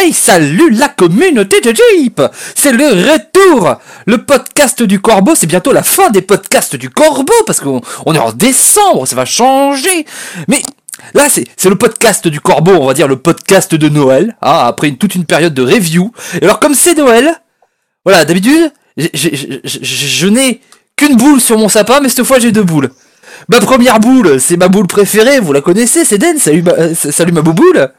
Hey, salut la communauté de Jeep. C'est le retour Le podcast du Corbeau, c'est bientôt la fin des podcasts du Corbeau, parce qu'on on est en décembre, ça va changer. Mais là, c'est le podcast du Corbeau, on va dire le podcast de Noël, hein, après toute une période de review. Et alors, comme c'est Noël, voilà, d'habitude, je n'ai qu'une boule sur mon sapin, mais cette fois j'ai deux boules. Ma première boule, c'est ma boule préférée, vous la connaissez, c'est Den, salut ma, euh, salut ma bouboule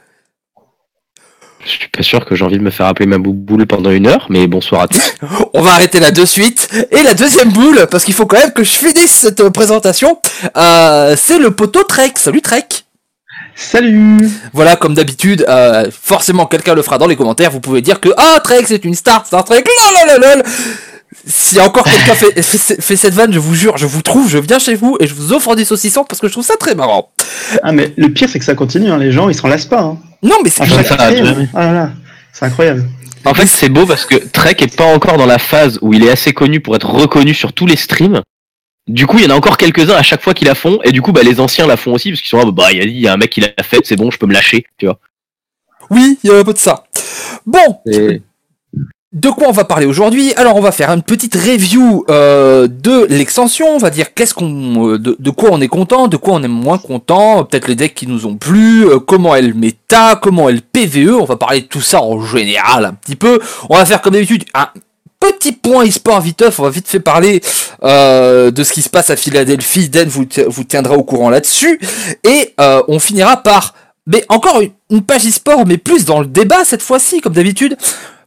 Je suis pas sûr que j'ai envie de me faire appeler ma bouboule pendant une heure, mais bonsoir à tous. On va arrêter là de suite. Et la deuxième boule, parce qu'il faut quand même que je finisse cette présentation, euh, c'est le poteau Trek. Salut Trek Salut Voilà, comme d'habitude, euh, forcément quelqu'un le fera dans les commentaires, vous pouvez dire que Ah, Trek c'est une star, Star Trek, lol Si encore quelqu'un fait, fait, fait cette vanne, je vous jure, je vous trouve, je viens chez vous et je vous offre des saucissons parce que je trouve ça très marrant. Ah mais le pire c'est que ça continue, hein. les gens ils s'en lassent pas. Hein. Non mais c'est. Ah là là, c'est incroyable. En fait, c'est beau parce que Trek est pas encore dans la phase où il est assez connu pour être reconnu sur tous les streams. Du coup, il y en a encore quelques-uns à chaque fois qui la font, et du coup, bah, les anciens la font aussi parce qu'ils sont là, bah, il y a- il y, a un mec qui l'a fait, c'est bon, je peux me lâcher, tu vois. Oui, il y a un peu de ça. Bon, Et- De quoi on va parler aujourd'hui? Alors on va faire une petite review euh, de l'extension, on va dire qu'est-ce qu'on, euh, de, quoi on est content, de quoi on est moins content, peut-être les decks qui nous ont plu, euh, comment est le méta, comment est le PVE, on va parler de tout ça en général un petit peu. On va faire comme d'habitude un petit point e-sport viteuf, on va vite fait parler euh, de ce qui se passe à Philadelphie, Den vous, vous tiendra au courant là-dessus, et on finira par, mais encore une, une page e-sport, mais plus dans le débat cette fois-ci, comme d'habitude,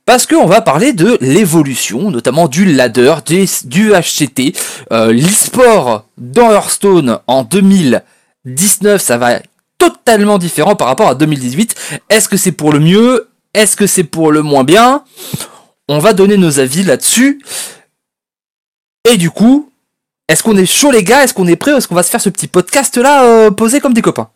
parce qu'on va parler de l'évolution, notamment du ladder, du HCT, euh, l'e-sport dans Hearthstone en 2019, ça va être totalement différent par rapport à 2018. Est-ce que c'est pour le mieux? Est-ce que c'est pour le moins bien? On va donner nos avis là-dessus. Et du coup, est-ce qu'on est chaud les gars? Est-ce qu'on est prêt Est-ce qu'on va se faire ce petit podcast là euh, posé comme des copains?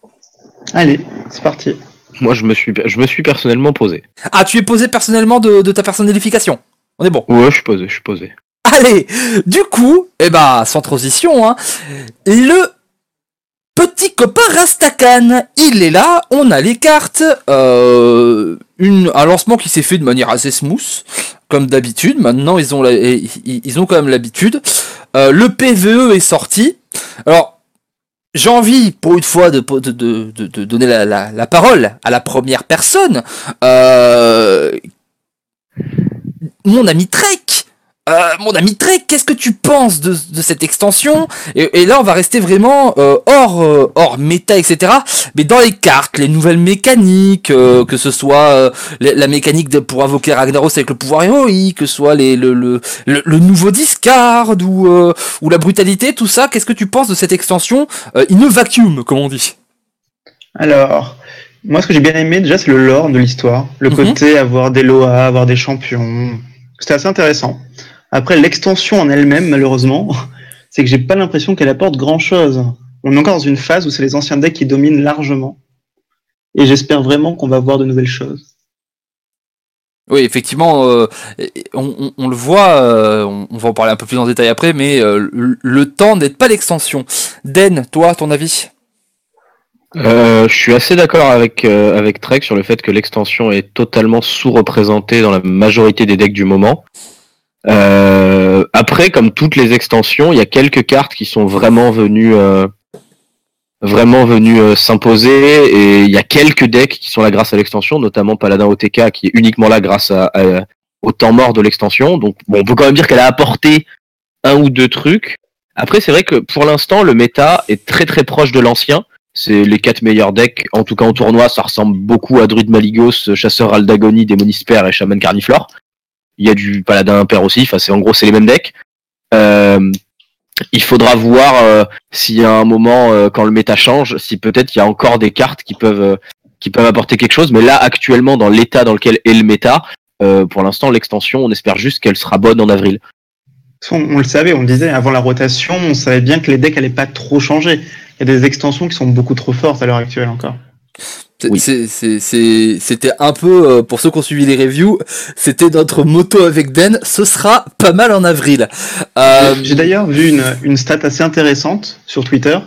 Allez, c'est parti. Moi, je me suis, je me suis personnellement posé. Ah, tu es posé personnellement de, de ta personnalification. On est bon. Ouais, je suis posé, je suis posé. Allez, du coup, eh ben, sans transition, hein, le petit copain Rastakan, il est là, on a les cartes, euh, une, un lancement qui s'est fait de manière assez smooth, comme d'habitude, maintenant ils ont, la- ils, ils ont quand même l'habitude, Euh, le PVE est sorti, alors, j'ai envie, pour une fois, de, donner la, la, la parole à la première personne, euh, mon ami Trek, euh, mon ami Trek, qu'est-ce que tu penses de, de cette extension? Et, et là, on va rester vraiment euh, hors, euh, hors méta, etc. Mais dans les cartes, les nouvelles mécaniques, euh, que ce soit euh, la, la mécanique de, pour invoquer Ragnaros avec le pouvoir héroïque, que ce soit les, le, le, le, le nouveau discard ou, euh, ou la brutalité, tout ça, qu'est-ce que tu penses de cette extension euh, in a vacuum, comme on dit? Alors, moi ce que j'ai bien aimé déjà c'est le lore de l'histoire. Le Mhm. côté avoir des Loa, avoir des champions. C'était assez intéressant. Après l'extension en elle-même, malheureusement, c'est que j'ai pas l'impression qu'elle apporte grand-chose. On est encore dans une phase où c'est les anciens decks qui dominent largement. Et j'espère vraiment qu'on va voir de nouvelles choses. Oui, effectivement, euh, on, on- on le voit, euh, on, on va en parler un peu plus en détail après, mais euh, le, le temps n'aide pas l'extension. Den, toi, ton avis? Euh, je suis assez d'accord avec, euh, avec Trek sur le fait que l'extension est totalement sous-représentée dans la majorité des decks du moment. Euh, après, comme toutes les extensions, il y a quelques cartes qui sont vraiment venues, euh, vraiment venues euh, s'imposer et il y a quelques decks qui sont là grâce à l'extension, notamment Paladin OTK qui est uniquement là grâce à, au temps mort de l'extension. Donc, bon, on peut quand même dire qu'elle a apporté un ou deux trucs. Après, c'est vrai que pour l'instant, le méta est très très proche de l'ancien. C'est les quatre meilleurs decks, en tout cas en tournoi, ça ressemble beaucoup à Druid Maligos, Chasseur Aldagoni, Démonis Père et Shaman Carniflore. Il y a du Paladin Impair aussi, enfin c'est en gros c'est les mêmes decks. Euh, il faudra voir euh, s'il y a un moment euh, quand le méta change, si peut-être il y a encore des cartes qui peuvent qui peuvent apporter quelque chose. Mais là actuellement dans l'état dans lequel est le méta, pour l'instant l'extension, on espère juste qu'elle sera bonne en avril. On, le savait, on le disait, avant la rotation, on savait bien que les decks allaient pas trop changer. Il y a des extensions qui sont beaucoup trop fortes à l'heure actuelle encore. Oui. C'était un peu, euh, pour ceux qui ont suivi les reviews, c'était notre moto avec Den, ce sera pas mal en avril. Euh, J'ai d'ailleurs vu une, une stat assez intéressante sur Twitter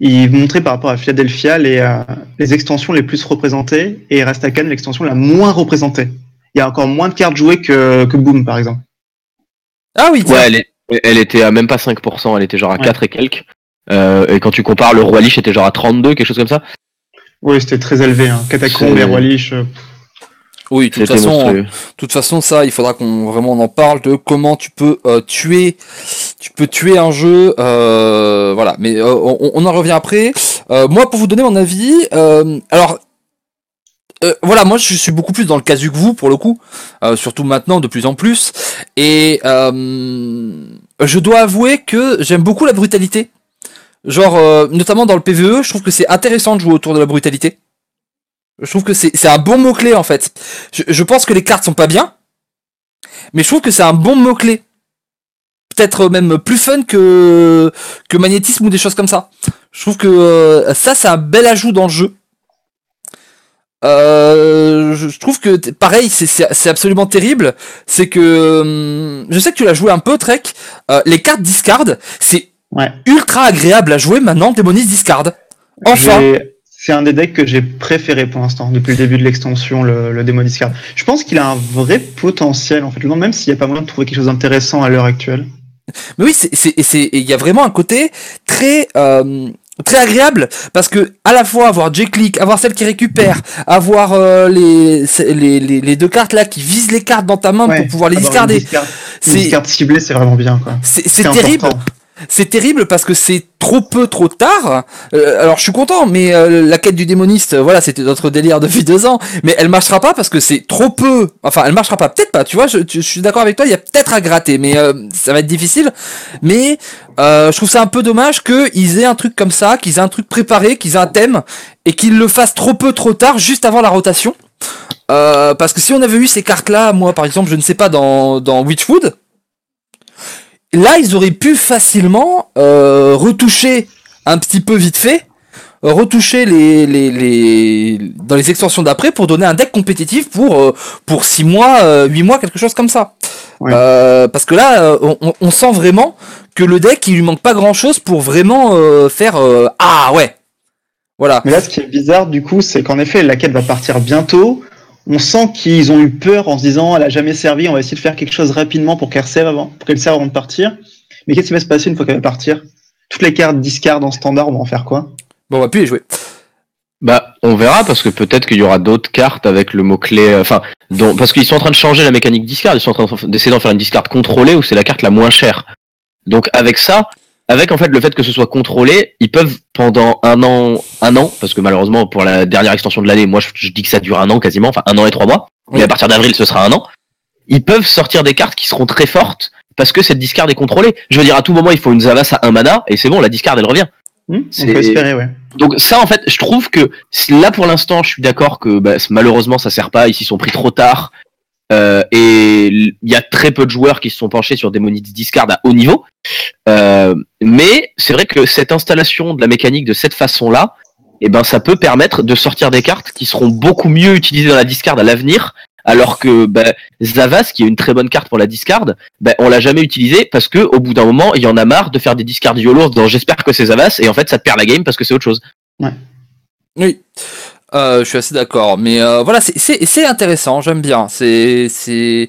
il montrait par rapport à Philadelphia les, euh, les extensions les plus représentées et Rastakan l'extension la moins représentée. Il y a encore moins de cartes jouées que, que Boom, par exemple. Ah oui. Ouais, elle, est- elle était à même pas 5%, elle était genre à Ouais. 4 et quelques. Euh, et quand tu compares, le Roi Lich était genre à 32, quelque chose comme ça. Oui, c'était très élevé. Hein. Catacombe et Roi Lich, euh, Oui, de toute façon, monstrueux. de toute façon, ça, il faudra qu'on vraiment on en parle de comment tu peux euh, tuer, tu peux tuer un jeu, euh, voilà. Mais euh, on, on en revient après. Euh, moi, pour vous donner mon avis, euh, alors. euh, voilà, moi je suis beaucoup plus dans le casu que vous pour le coup, euh, surtout maintenant de plus en plus. Et euh, je dois avouer que j'aime beaucoup la brutalité. Genre, euh, notamment dans le PVE, je trouve que c'est intéressant de jouer autour de la brutalité. Je trouve que c'est un bon mot-clé en fait. Je, je pense que les cartes sont pas bien, mais je trouve que c'est un bon mot-clé. Peut-être même plus fun que, que magnétisme ou des choses comme ça. Je trouve que euh, ça, c'est un bel ajout dans le jeu. Euh, je trouve que pareil, c'est absolument terrible. C'est que hum, je sais que tu l'as joué un peu, Trek. euh, les cartes discard, c'est ouais. ultra agréable à jouer maintenant. Démonis discard. Enfin. C'est un des decks que j'ai préféré pour l'instant, depuis le début de l'extension, le, le Discard. Je pense qu'il a un vrai potentiel, en fait, même s'il n'y a pas moyen de trouver quelque chose d'intéressant à l'heure actuelle. Mais oui, c'est, c'est, c'est, il y a vraiment un côté très, euh, très agréable parce que à la fois avoir J-Click, avoir celle qui récupère, avoir euh, les, les, les, les deux cartes là qui visent les cartes dans ta main Ouais, pour pouvoir les avoir discarder. Une discard, une C'est, discard ciblée, c'est vraiment bien, quoi. c'est, terrible. important. C'est terrible parce que c'est trop peu, trop tard. Euh, alors je suis content, mais euh, la quête du démoniste, voilà, c'était notre délire depuis deux ans. Mais elle marchera pas parce que c'est trop peu. Enfin, elle marchera pas. Peut-être pas. Tu vois, je, je suis d'accord avec toi. Il y a peut-être à gratter, mais euh, ça va être difficile. Mais je trouve ça un peu dommage qu'ils aient un truc comme ça, qu'ils aient un truc préparé, qu'ils aient un thème et qu'ils le fassent trop peu, trop tard, juste avant la rotation. Parce que si on avait eu ces cartes-là, moi par exemple, je ne sais pas dans dans Witchwood. Là, ils auraient pu facilement euh, retoucher un petit peu vite fait, euh, retoucher les, les, les dans les extensions d'après pour donner un deck compétitif pour euh, pour 6 mois, 8 mois, quelque chose comme ça. Ouais. Euh, parce que là, euh, on, on sent vraiment que le deck, il lui manque pas grand chose pour vraiment euh, faire euh, ah ouais, voilà. Mais là, ce qui est bizarre, du coup, c'est qu'en effet, la quête va partir bientôt. On sent qu'ils ont eu peur en se disant, elle a jamais servi, on va essayer de faire quelque chose rapidement pour qu'elle serve avant, pour qu'elle serve avant de partir. Mais qu'est-ce qui va se passer une fois qu'elle va partir? Toutes les cartes discard en standard, on va en faire quoi? Bon, on va plus les jouer. Bah, on verra parce que peut-être qu'il y aura d'autres cartes avec le mot-clé. euh, Enfin, parce qu'ils sont en train de changer la mécanique discard. Ils sont en train d'essayer d'en faire une discard contrôlée où c'est la carte la moins chère. Donc avec ça, avec en fait le fait que ce soit contrôlé, ils peuvent pendant un an, un an, parce que malheureusement pour la dernière extension de l'année, moi je, je dis que ça dure un an quasiment, enfin un an et trois mois. Mais à partir d'avril, ce sera un an. Ils peuvent sortir des cartes qui seront très fortes parce que cette discard est contrôlée. Je veux dire, à tout moment, il faut une Zavas à un mana et c'est bon, la discard elle revient. Hmm On peut espérer, ouais. Donc ça en fait, je trouve que là pour l'instant, je suis d'accord que bah, malheureusement ça sert pas, ils s'y sont pris trop tard. Euh, et il y a très peu de joueurs qui se sont penchés sur Demonite Discard à haut niveau. Euh, mais c'est vrai que cette installation de la mécanique de cette façon-là, eh ben ça peut permettre de sortir des cartes qui seront beaucoup mieux utilisées dans la discard à l'avenir. Alors que bah, Zavas, qui est une très bonne carte pour la discard, bah, on l'a jamais utilisée parce que au bout d'un moment, il y en a marre de faire des discards YOLO dans j'espère que c'est Zavas et en fait ça te perd la game parce que c'est autre chose. Oui, euh, je suis assez d'accord. Mais euh, voilà, c'est- intéressant, j'aime bien. C'est c'est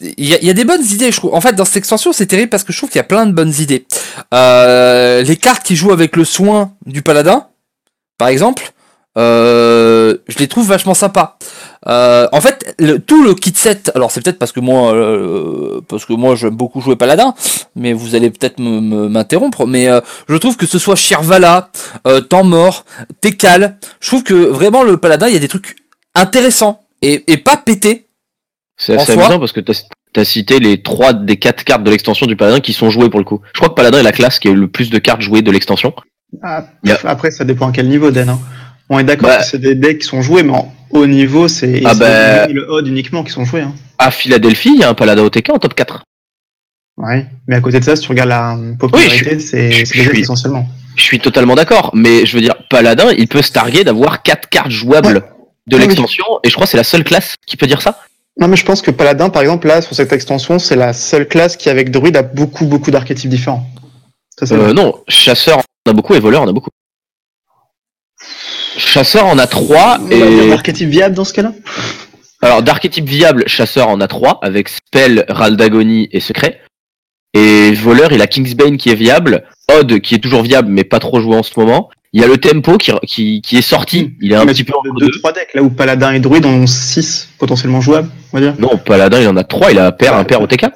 il y a, il y a des bonnes idées, je trouve. En fait, dans cette extension, c'est terrible parce que je trouve qu'il y a plein de bonnes idées. Euh, les cartes qui jouent avec le soin du paladin, par exemple, euh, je les trouve vachement sympas. Euh, en fait, le, tout le kit set, alors c'est peut-être parce que moi, euh, parce que moi j'aime beaucoup jouer paladin, mais vous allez peut-être me- me- m'interrompre, mais euh, je trouve que ce soit Shirvala, euh, Temps Mort, Tekal, je trouve que vraiment le paladin, il y a des trucs intéressants et, et pas pétés. C'est assez soi amusant parce que t'as as cité les trois des quatre cartes de l'extension du paladin qui sont jouées pour le coup. Je crois que paladin est la classe qui a eu le plus de cartes jouées de l'extension. Ah, Après, ça dépend à quel niveau, Dan. hein. On est d'accord Bah- que c'est des decks qui sont joués, mais en haut niveau, c'est Ah bah- le Odd uniquement qui sont joués. Hein. À Philadelphie, il y a un paladin OTK en top 4. Ouais. Mais à côté de ça, si tu regardes la euh, popularité, c'est je- c'est essentiellement. Je suis totalement d'accord, mais je veux dire, paladin, il peut se targuer d'avoir quatre cartes jouables de Oui, oui. l'extension, et je crois que c'est la seule classe qui peut dire ça. Non, mais je pense que Paladin, par exemple, là, sur cette extension, c'est la seule classe qui, avec Druid, a beaucoup, beaucoup d'archétypes différents. Ça, Euh, non, chasseur, on en a beaucoup, et voleur, on a beaucoup. Chasseur en a 3 Et... archétype viable dans ce cas-là? Alors d'archétype viable, chasseur en a 3 avec spell, Ral d'Agonie et secret. Et voleur, il a Kingsbane qui est viable, Odd qui est toujours viable mais pas trop joué en ce moment. Il y a le tempo qui, qui, qui est sorti, il est un petit peu parles entre de deux. 2-3 decks, là où Paladin et Druide ont 6 potentiellement jouables, on va dire. Non, Paladin, il en a 3, il a un pair, un pair OTK.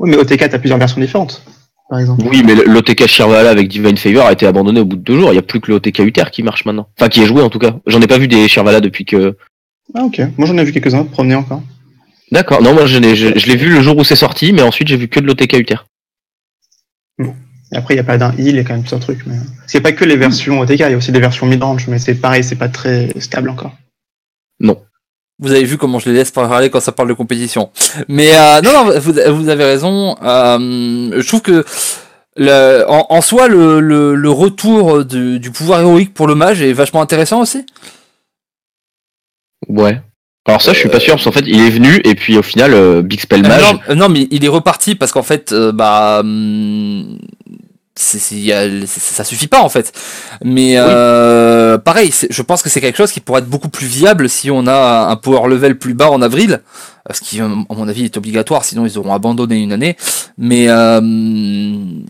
Oui, mais OTK, t'as plusieurs versions différentes, par exemple. Oui, mais l'OTK Shirvala avec Divine Favor a été abandonné au bout de deux jours. Il n'y a plus que le OTK Uther qui marche maintenant. Enfin, qui est joué en tout cas. J'en ai pas vu des Shirvala depuis que. Ah, ok. Moi, j'en ai vu quelques-uns promener encore. D'accord. Non, moi je, l'ai- je, je l'ai vu le jour où c'est sorti, mais ensuite j'ai vu que de l'OTK Uther. Et après, il y a Paladin Heal, il y a quand même plusieurs trucs. Mais... C'est pas que les versions OTK, il y a aussi des versions mid-range, mais c'est pareil, c'est pas très stable encore. Vous avez vu comment je les laisse parler quand ça parle de compétition. Mais euh, non, non, vous, vous avez raison. Euh, je trouve que le, en, en soi, le, le, le retour du, du pouvoir héroïque pour le mage est vachement intéressant aussi. Ouais. Alors ça, je suis pas sûr, parce qu'en fait, il est venu, et puis au final, euh, Big Spell Mage. non, euh, non, mais il est reparti parce qu'en fait, bah, hum, y a- c'est- ça suffit pas en fait. Mais euh, pareil, c'est- je pense que c'est quelque chose qui pourrait être beaucoup plus viable si on a un power level plus bas en avril, ce qui, à mon avis, est obligatoire. Sinon, ils auront abandonné une année. Mais euh,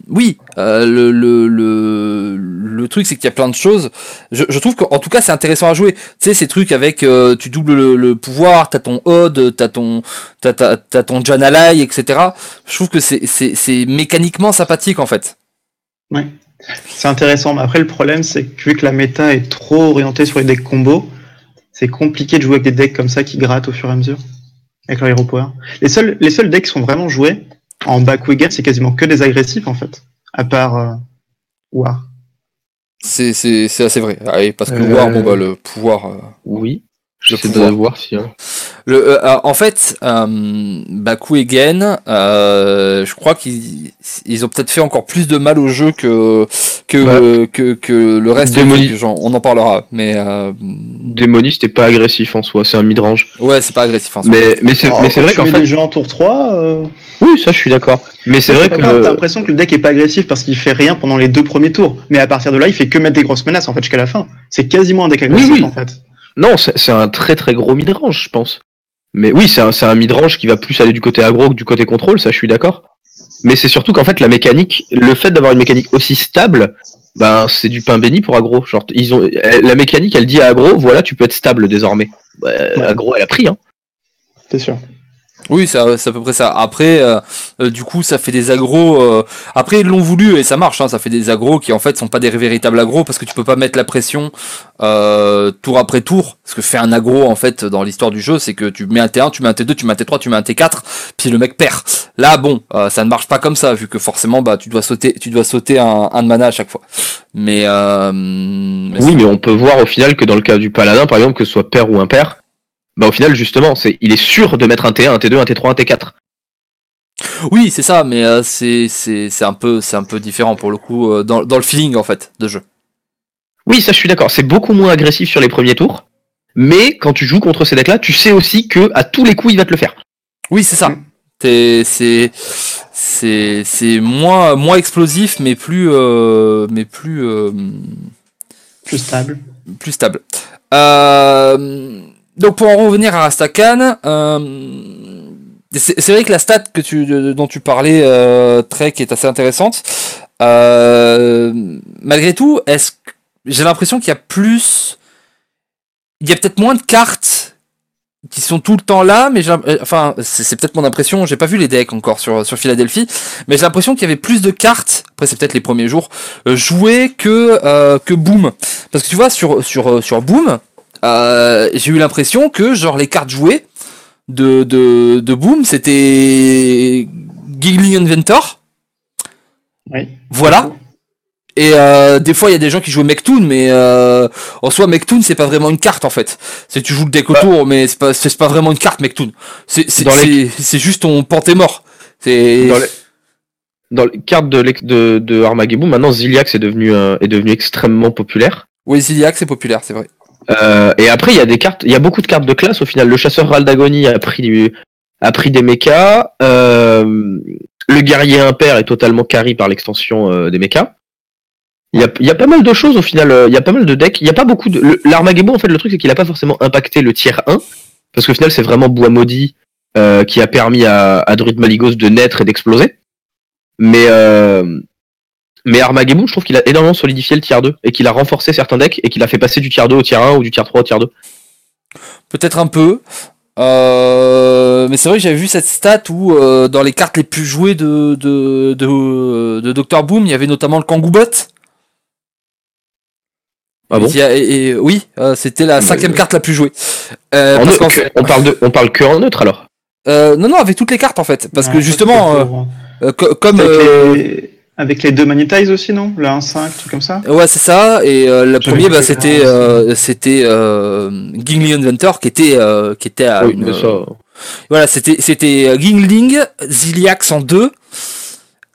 oui, euh, le, le, le, le truc, c'est qu'il y a plein de choses. Je, je trouve qu'en tout cas, c'est intéressant à jouer. Tu sais, ces trucs avec euh, tu doubles le, le pouvoir, t'as ton Odd, t'as ton t'as, t'as, t'as ton Janalai, etc. Je trouve que c'est, c'est, c'est mécaniquement sympathique en fait. Ouais. C'est intéressant, mais après, le problème, c'est que vu que la méta est trop orientée sur les decks combo, c'est compliqué de jouer avec des decks comme ça qui grattent au fur et à mesure, avec leur hero power. Les seuls, les seuls decks qui sont vraiment joués en backwigan, c'est quasiment que des agressifs, en fait, à part euh, War. C'est, c'est, c'est assez vrai. Ah parce que Euh, le War, bon, bah, le pouvoir. euh, Oui. J'essaie de voir si. hein. Le, euh, euh, en fait, euh, Baku et Gen, euh, je crois qu'ils ils ont peut-être fait encore plus de mal au jeu que que que, que le reste. Démoni- des gens. On en parlera, mais euh, Démoniste est pas agressif en soi, c'est un midrange. ouais, c'est pas agressif. En soi. Mais, mais c'est mais c'est vrai qu'en fait. des jeux en tour 3, euh, Oui, ça je suis d'accord. Mais c'est vrai que. t'as l'impression que le deck est pas agressif parce qu'il fait rien pendant les deux premiers tours. Mais à partir de là, il fait que mettre des grosses menaces en fait jusqu'à la fin. C'est quasiment un deck agressif oui. en fait. Non, c'est un très très gros midrange, je pense. Mais oui, c'est un, c'est un midrange qui va plus aller du côté aggro que du côté contrôle, ça je suis d'accord. Mais c'est surtout qu'en fait la mécanique, le fait d'avoir une mécanique aussi stable, ben c'est du pain béni pour aggro. Genre ils ont la mécanique, elle dit à aggro, voilà, tu peux être stable désormais. Ouais. Aggro, elle a pris hein. C'est sûr. Oui, c'est à peu près ça. Après, euh, euh, du coup, ça fait des agros. euh, Après, ils l'ont voulu et ça marche. Hein, ça fait des agros qui en fait sont pas des véritables agros parce que tu peux pas mettre la pression euh, tour après tour. Ce que fait un agro en fait dans l'histoire du jeu, c'est que tu mets un T1, tu mets un T2, tu mets un T3, tu mets un T4, puis le mec perd. Là, bon, euh, ça ne marche pas comme ça vu que forcément, bah, tu dois sauter, tu dois sauter un, un de mana à chaque fois. Mais, euh, mais Oui, mais on peut voir au final que dans le cas du paladin, par exemple, que ce soit père ou impair, bah au final justement, c'est il est sûr de mettre un T1, un T2, un T3, un T4. Oui, c'est ça, mais euh, c'est c'est c'est un peu c'est un peu différent pour le coup euh, dans dans le feeling en fait de jeu. Oui, ça je suis d'accord. C'est beaucoup moins agressif sur les premiers tours. Mais quand tu joues contre ces decks-là, tu sais aussi que à tous les coups, il va te le faire. Oui, c'est ça. Mm. C'est c'est c'est c'est moins moins explosif, mais plus euh, mais plus euh, Plus stable. plus stable. Euh, donc pour en revenir à Rastakan, euh, c'est vrai que la stat que tu dont tu parlais euh, Trek est assez intéressante. Euh, malgré tout, j'ai l'impression qu'il y a plus, il y a peut-être moins de cartes qui sont tout le temps là, mais euh, enfin c'est peut-être mon impression. J'ai pas vu les decks encore sur sur Philadelphie, mais j'ai l'impression qu'il y avait plus de cartes. Après c'est peut-être les premiers jours euh, jouées que euh, que Boom. Parce que tu vois, sur, sur, sur Boom, euh, j'ai eu l'impression que genre les cartes jouées de, de, de Boom, c'était Giggling Inventor. Oui. Voilà. Et euh, des fois, il y a des gens qui jouent Mechtoon, mais euh, en soi, Mechtoon, c'est pas vraiment une carte en fait. C'est tu joues le deck autour, mais c'est pas, c'est pas vraiment une carte Mechtoon. C'est c'est Dans les- c'est- c'est juste ton panté mort. C'est Dans les, dans les cartes de, de, de Armageddon, maintenant Ziliax est devenu, euh, est devenu extrêmement populaire. oui, Ziliac, c'est populaire, c'est vrai. Euh, et après, il y a des cartes, il y a beaucoup de cartes de classe au final. Le chasseur Raldagoni a pris, du- a pris des mechas. Euh, le guerrier impair est totalement carry par l'extension euh, des mechas. Il y a, y a pas mal de choses au final. euh, Il y a pas mal de decks. Il y a pas beaucoup de. L'Armageddon, en fait, le truc, c'est qu'il a pas forcément impacté le tiers 1. Parce qu'au final, c'est vraiment Bois Maudit euh, qui a permis à, à Druid Maligos de naître et d'exploser. Mais, mais Armageddon, je trouve qu'il a énormément solidifié le tiers 2 et qu'il a renforcé certains decks et qu'il a fait passer du tiers 2 au tiers 1 ou du tiers 3 au tiers 2. Peut-être un peu. Euh, mais c'est vrai que j'avais vu cette stat où euh, dans les cartes les plus jouées de, de, de, de Dr. Boom, il y avait notamment le Kangoubot. Ah bon? Et et- et- Oui, euh, c'était la Mais- cinquième carte la plus jouée. Euh, En parce neutre, qu'en fait- on, parle de, on parle que en neutre alors? Euh, non, non, avec toutes les cartes en fait. Parce que Ouais, justement, euh, euh, co- comme... euh, les... avec les deux Manitize aussi, non? Le 1-5, truc comme ça? Ouais, c'est ça. Et euh, le premier, bah, cru c'était euh, c'était euh, Gingly Inventor qui était euh, qui était à Oui, une. Voilà, c'était c'était euh, Gingling, Ziliax en deux.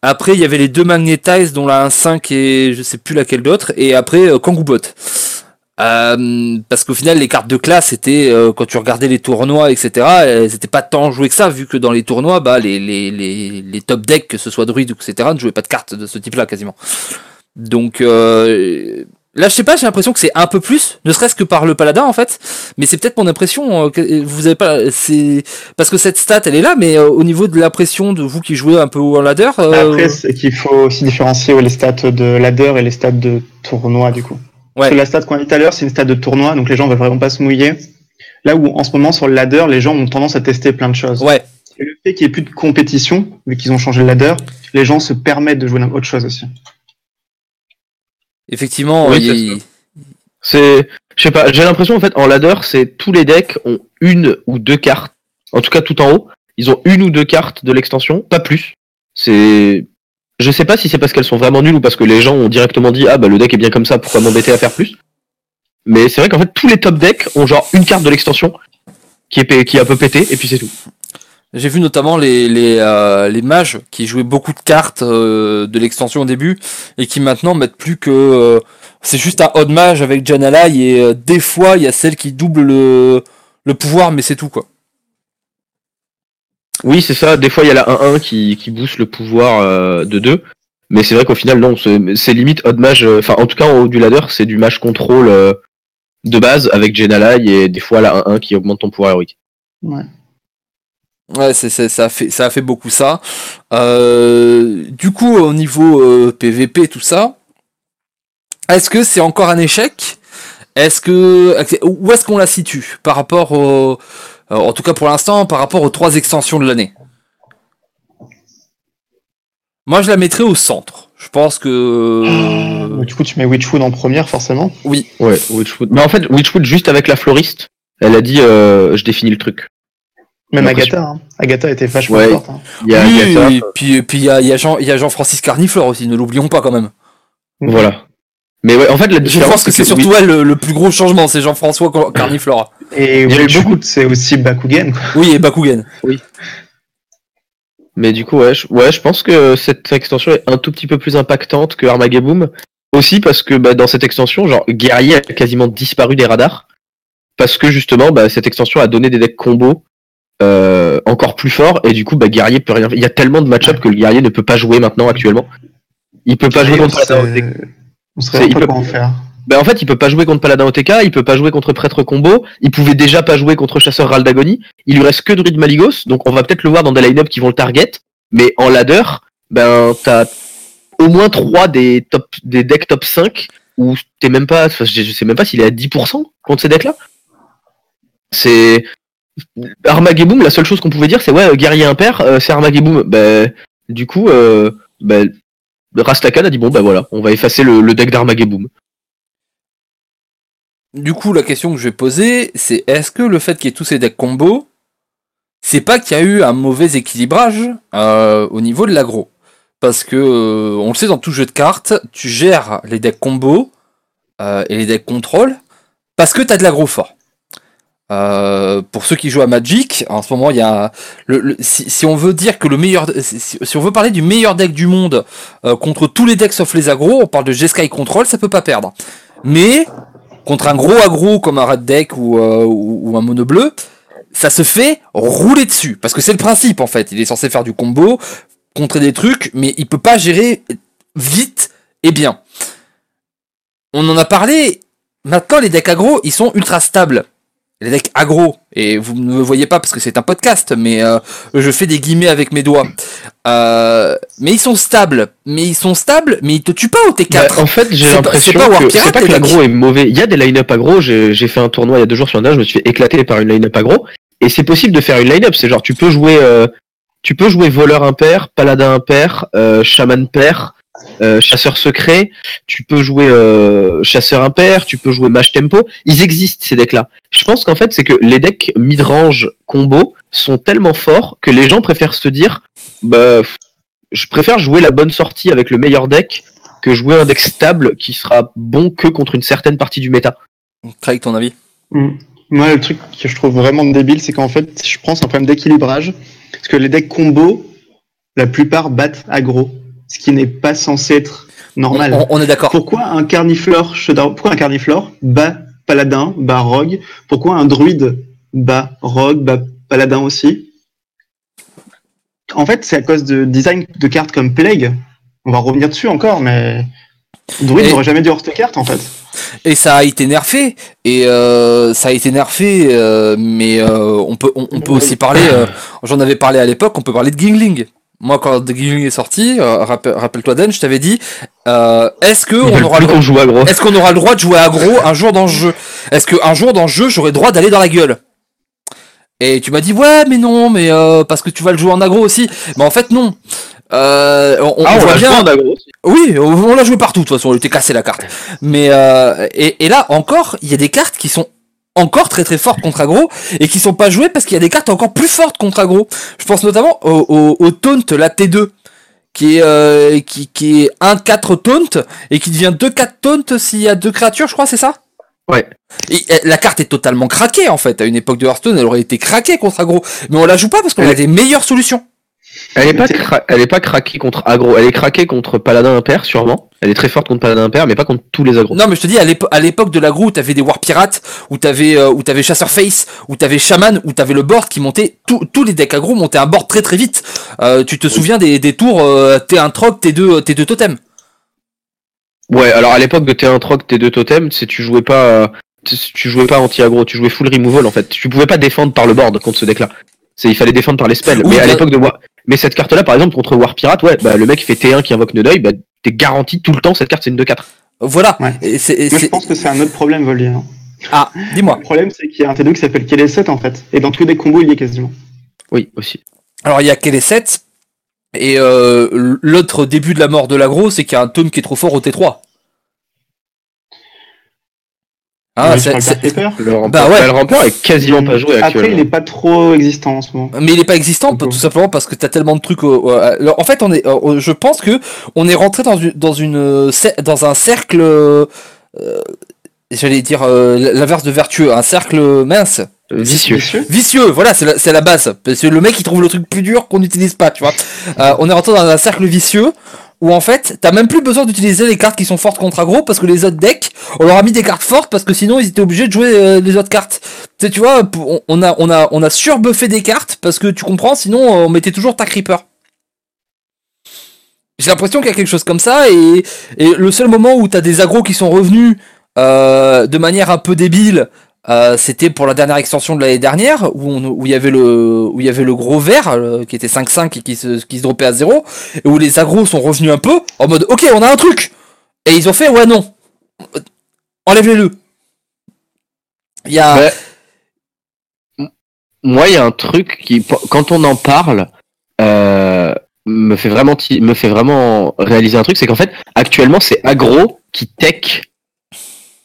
Après, il y avait les deux Magnetize, dont la 1.5 et je sais plus laquelle d'autre. Et après, euh, Kangubot. Euh, parce qu'au final, les cartes de classe, c'était euh, quand tu regardais les tournois, etc. Elles étaient pas tant jouées que ça, vu que dans les tournois, bah les les les, les top decks, que ce soit druide ou etc. ne jouaient pas de cartes de ce type-là quasiment. Donc euh, là, je sais pas, j'ai l'impression que c'est un peu plus, ne serait-ce que par le paladin en fait. Mais c'est peut-être mon impression. euh, que vous avez pas, c'est parce que cette stat, elle est là, mais euh, au niveau de l'impression de vous qui jouez un peu au ladder. euh, Après, c'est qu'il faut aussi différencier les stats de ladder et les stats de tournoi, du coup. Ouais. que la stat qu'on a dit tout à l'heure, c'est une stat de tournoi, donc les gens veulent vraiment pas se mouiller. Là où, en ce moment, sur le ladder, les gens ont tendance à tester plein de choses. ouais. Et le fait qu'il n'y ait plus de compétition, vu qu'ils ont changé le ladder, les gens se permettent de jouer autre chose aussi. Effectivement, Oui, il- C'est, je sais pas, j'ai l'impression en fait en ladder, c'est tous les decks ont une ou deux cartes. En tout cas, tout en haut, ils ont une ou deux cartes de l'extension, pas plus. C'est, je sais pas si c'est parce qu'elles sont vraiment nulles ou parce que les gens ont directement dit ah bah le deck est bien comme ça, pourquoi m'embêter à faire plus? Mais c'est vrai qu'en fait tous les top decks ont genre une carte de l'extension qui est qui est un peu pété et puis c'est tout. J'ai vu notamment les les, euh, mages qui jouaient beaucoup de cartes euh, de l'extension au début et qui maintenant mettent plus que euh, c'est juste un odd mage avec Janalai et des fois il y a celle qui double le le pouvoir mais c'est tout quoi. Oui, c'est ça. Des fois, il y a la 1-1 qui, qui booste le pouvoir euh, de 2. Mais c'est vrai qu'au final, non, c'est limite odd mage. euh, Enfin, en tout cas, en haut du ladder, c'est du mage contrôle euh, de base avec Jenalai et des fois la 1-1 qui augmente ton pouvoir héroïque. Ouais. Ouais, c'est, ça a fait ça a fait beaucoup ça. Euh, du coup au niveau euh, PVP tout ça, est-ce que c'est encore un échec? Est-ce que où est-ce qu'on la situe par rapport au euh, en tout cas pour l'instant par rapport aux trois extensions de l'année Moi je la mettrais au centre. Je pense que Donc, du coup, tu mets Witchwood en première, forcément. Ouais, Witchwood. Mais en fait, Witchwood, juste avec la floriste, elle a dit euh, je définis le truc. Même Agatha. Hein. Agatha était vachement Ouais. forte. hein. Il y a oui, Agatha, et puis puis il y a, il y a Jean il y a Jean-Francis Carniflore aussi, ne l'oublions pas quand même. Voilà. Mais ouais, en fait, la Je pense que c'est surtout elle le, le plus gros changement, c'est Jean-François Car- Carniflore. Et Il y a eu Witchwood, c'est aussi Bakugan. quoi. Oui, et Bakugan. Mais du coup, ouais, je, ouais, je pense que cette extension est un tout petit peu plus impactante que Armageddon. Aussi parce que bah, dans cette extension, genre Guerrier a quasiment disparu des radars. Parce que justement, bah, cette extension a donné des decks combos euh, encore plus forts. Et du coup, bah, Guerrier peut rien. Il y a tellement de match-up que le Guerrier ne peut pas jouer maintenant actuellement. Il peut pas jouer contre OTK. On serait peut- en faire. Bah, en fait, il peut pas jouer contre Paladin OTK, il peut pas jouer contre Prêtre Combo, il pouvait déjà pas jouer contre Chasseur Raldagoni, il lui reste que Druid Maligos, donc on va peut-être le voir dans des line-up qui vont le target, mais en ladder, ben t'as au moins 3 des top des decks top 5 où t'es même pas je sais même pas s'il est à 10% contre ces decks là. C'est Armageddon, la seule chose qu'on pouvait dire c'est ouais guerrier impair, euh, c'est Armageddon. Ben du coup euh, ben, Rastakan a dit bon bah voilà, on va effacer le, deck d'Armageddon. Du coup, la question que je vais poser, c'est est-ce que le fait qu'il y ait tous ces decks combos, c'est pas qu'il y a eu un mauvais équilibrage euh, au niveau de l'aggro? Parce que, euh, on le sait, dans tout jeu de cartes, tu gères les decks combos euh, et les decks contrôle parce que tu as de l'aggro fort. Euh, pour ceux qui jouent à Magic, en ce moment, il y a le, le- si, si on veut dire que le meilleur, si, si- on veut parler du meilleur deck du monde euh, contre tous les decks sauf les agros, on parle de Jeskai Control, ça peut pas perdre. Mais contre un gros aggro comme un red deck ou, euh, ou, ou un mono bleu, ça se fait rouler dessus parce que c'est le principe en fait. Il est censé faire du combo, contrer des trucs, mais il peut pas gérer vite et bien. on en a parlé. Maintenant, les decks aggro, ils sont ultra stables. Les decks aggro, et vous ne me voyez pas parce que c'est un podcast, mais euh, je fais des guillemets avec mes doigts. Euh, mais ils sont stables. Mais ils sont stables, mais ils te tuent pas au T4. Bah, en fait, j'ai l'impression que c'est pas que l'aggro est mauvais. Il y a des line-up aggro. J'ai fait un tournoi il y a deux jours sur Nage, je me suis fait éclater par une line-up aggro. Et c'est possible de faire une line-up. C'est genre, tu peux jouer, euh, tu peux jouer voleur impair, paladin impair, euh, chaman pair, euh, chasseur secret. Tu peux jouer euh, chasseur impair. Tu peux jouer mage tempo. Ils existent ces decks-là. Je pense qu'en fait, c'est que les decks mid-range combo sont tellement forts que les gens préfèrent se dire, bah, je préfère jouer la bonne sortie avec le meilleur deck que jouer un deck stable qui sera bon que contre une certaine partie du méta. Craig, ton avis? Mm. Moi, le truc que je trouve vraiment débile, c'est qu'en fait, je pense un problème d'équilibrage. Parce que les decks combo, la plupart battent aggro. Ce qui n'est pas censé être normal. on- on est d'accord. Pourquoi un carniflore Pourquoi un carniflore bat paladin, bat rogue? Pourquoi un druide bat rogue, bat paladin aussi? En fait, c'est à cause de design de cartes comme Plague. On va revenir dessus encore, mais druide Et- n'aurait jamais dû cette carte en fait. Et ça a été nerfé. Et euh, ça a été nerfé, euh, mais euh, on peut, on, on peut aussi parler. J'en avais parlé à l'époque. On peut parler de Gingling. Moi, quand Gingling est sorti, euh, rappel- rappelle-toi Dan, je t'avais dit, euh, est-ce que on aura le aggro. Est-ce qu'on aura le droit de jouer aggro un jour dans le jeu? Est-ce qu'un jour dans le jeu, j'aurai le droit d'aller dans la gueule? Et tu m'as dit, ouais, mais non, mais euh, parce que tu vas le jouer en aggro aussi. Mais en fait, non. Euh, on, on Ah, on voit bien. jouer en aussi. Oui, on, on l'a joué partout, de toute façon, on était cassé la carte. Mais euh, et, et là encore, il y a des cartes qui sont encore très très fortes contre aggro et qui sont pas jouées parce qu'il y a des cartes encore plus fortes contre aggro. Je pense notamment au, au, au taunt, la T2, qui est euh, qui, qui est 1-4 taunt et qui devient 2-4 taunt s'il y a deux créatures, je crois, c'est ça? Ouais. Et, euh, la carte est totalement craquée en fait. À une époque de Hearthstone, elle aurait été craquée contre aggro, mais on la joue pas parce qu'on a des meilleures solutions. Elle est pas, cra- elle est pas craquée contre aggro. Elle est craquée contre paladin impair, sûrement. Elle est très forte contre paladin impair, mais pas contre tous les aggros. Non, mais je te dis, à l'épo- à l'époque de l'aggro où t'avais des War Pirates, où t'avais, euh, où t'avais Chasseur Face, où t'avais Shaman, où t'avais le board qui montait, tous tous les decks aggro montaient un board très très vite. Euh, tu te souviens des, des tours euh, T1 Troc, T2, T2 Totem? Ouais, alors à l'époque de T1 Troc, T2 Totem, c'est tu jouais pas, euh, tu jouais pas anti-aggro, tu jouais full removal en fait. Tu pouvais pas défendre par le board contre ce deck-là. C'est, il fallait défendre par les spells. Oui, mais à l'époque de War, mais cette carte-là, par exemple, contre War Pirate, ouais, bah, le mec fait T1 qui invoque Nodeuil, bah, t'es garanti tout le temps, cette carte c'est une 2-4. Voilà. Ouais. Et c'est- et Moi, je pense que c'est un autre problème, Volier. hein. Ah, dis-moi. Le problème, c'est qu'il y a un T2 qui s'appelle KL7 en fait. Et dans tous les combos, il y est quasiment. Oui, aussi. Alors il y a Kelly 7 et euh, l'autre début de la mort de l'aggro, c'est qu'il y a un taunt qui est trop fort au T3. Ah, c'est- le rampeur, Bah ouais. bah, le rampeur est quasiment pas joué Après, il actuellement. n'est pas trop existant en ce moment. Mais il est pas existant, tout simplement parce que t'as tellement de trucs. au- au- alors, en fait, on est, euh, je pense que on est rentré dans une, dans une, euh, dans un cercle. euh, J'allais dire euh, l'inverse de vertueux, un cercle mince, Euh, Vicieux. Vicieux. vicieux. Voilà, c'est la, c'est la base. Parce que le mec il trouve le truc plus dur qu'on n'utilise pas, tu vois. Euh, on est rentré dans un cercle vicieux où en fait t'as même plus besoin d'utiliser les cartes qui sont fortes contre aggro parce que les autres decks on leur a mis des cartes fortes parce que sinon ils étaient obligés de jouer euh, les autres cartes. Tu sais, tu vois, on- a on surbuffé des cartes parce que tu comprends, sinon euh, on mettait toujours ta creeper. J'ai l'impression qu'il y a quelque chose comme ça et, et le seul moment où t'as des agros qui sont revenus euh, de manière un peu débile, euh, c'était pour la dernière extension de l'année dernière où il y avait le gros vert euh, qui était 5-5 et qui se qui dropait à 0 et où les agros sont revenus un peu en mode OK, on a un truc. Et ils ont fait ouais non. Enlève-les-le. Il y a Ouais. Moi, il y a un truc qui, quand on en parle, euh, me fait vraiment, me fait vraiment réaliser un truc, c'est qu'en fait, actuellement, c'est aggro qui tech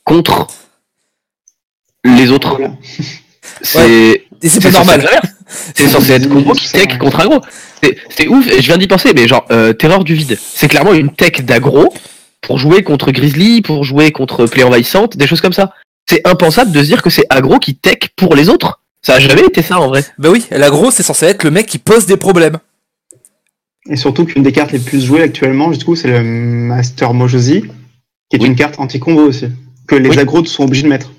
contre les autres. Voilà. C'est et c'est c'est pas normal. C'est censé être combo qui tech contre aggro. C'est- C'est ouf. Je viens d'y penser, mais genre euh, terreur du vide. C'est clairement une tech d'aggro pour jouer contre Grizzly, pour jouer contre Play envahissante, des choses comme ça. C'est impensable de se dire que c'est aggro qui tech pour les autres. Ça a jamais été ça en vrai. Bah oui, l'agro c'est censé être le mec qui pose des problèmes. Et surtout qu'une des cartes les plus jouées actuellement, du coup, c'est le Master Mojosi, qui est Oui. une carte anti-combo aussi, que les Oui. agros sont obligés de mettre.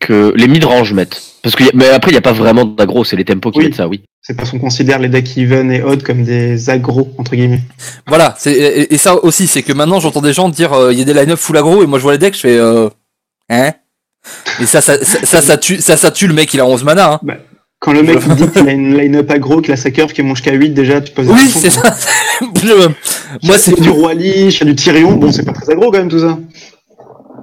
Que les mid-range mettent. Parce que, mais après, il n'y a pas vraiment d'aggro, c'est les tempos qui Oui. mettent ça, oui. C'est parce qu'on considère les decks even et odd comme des agros, entre guillemets. Voilà, et, et ça aussi, c'est que maintenant j'entends des gens dire euh, il y a des line-up full aggro et moi je vois les decks, je fais euh, hein? Et ça ça, ça, ça, ça tue, ça, ça tue le mec, il a 11 mana. Hein. Quand le mec dit qu'il a une line-up aggro, qu'il a sa curve qui monte jusqu'à 8 déjà, tu poses la Oui, c'est ça. Je- moi, c'est Il y a du roi Lich, il y a du Tyrion, bon, c'est pas très aggro quand même tout ça.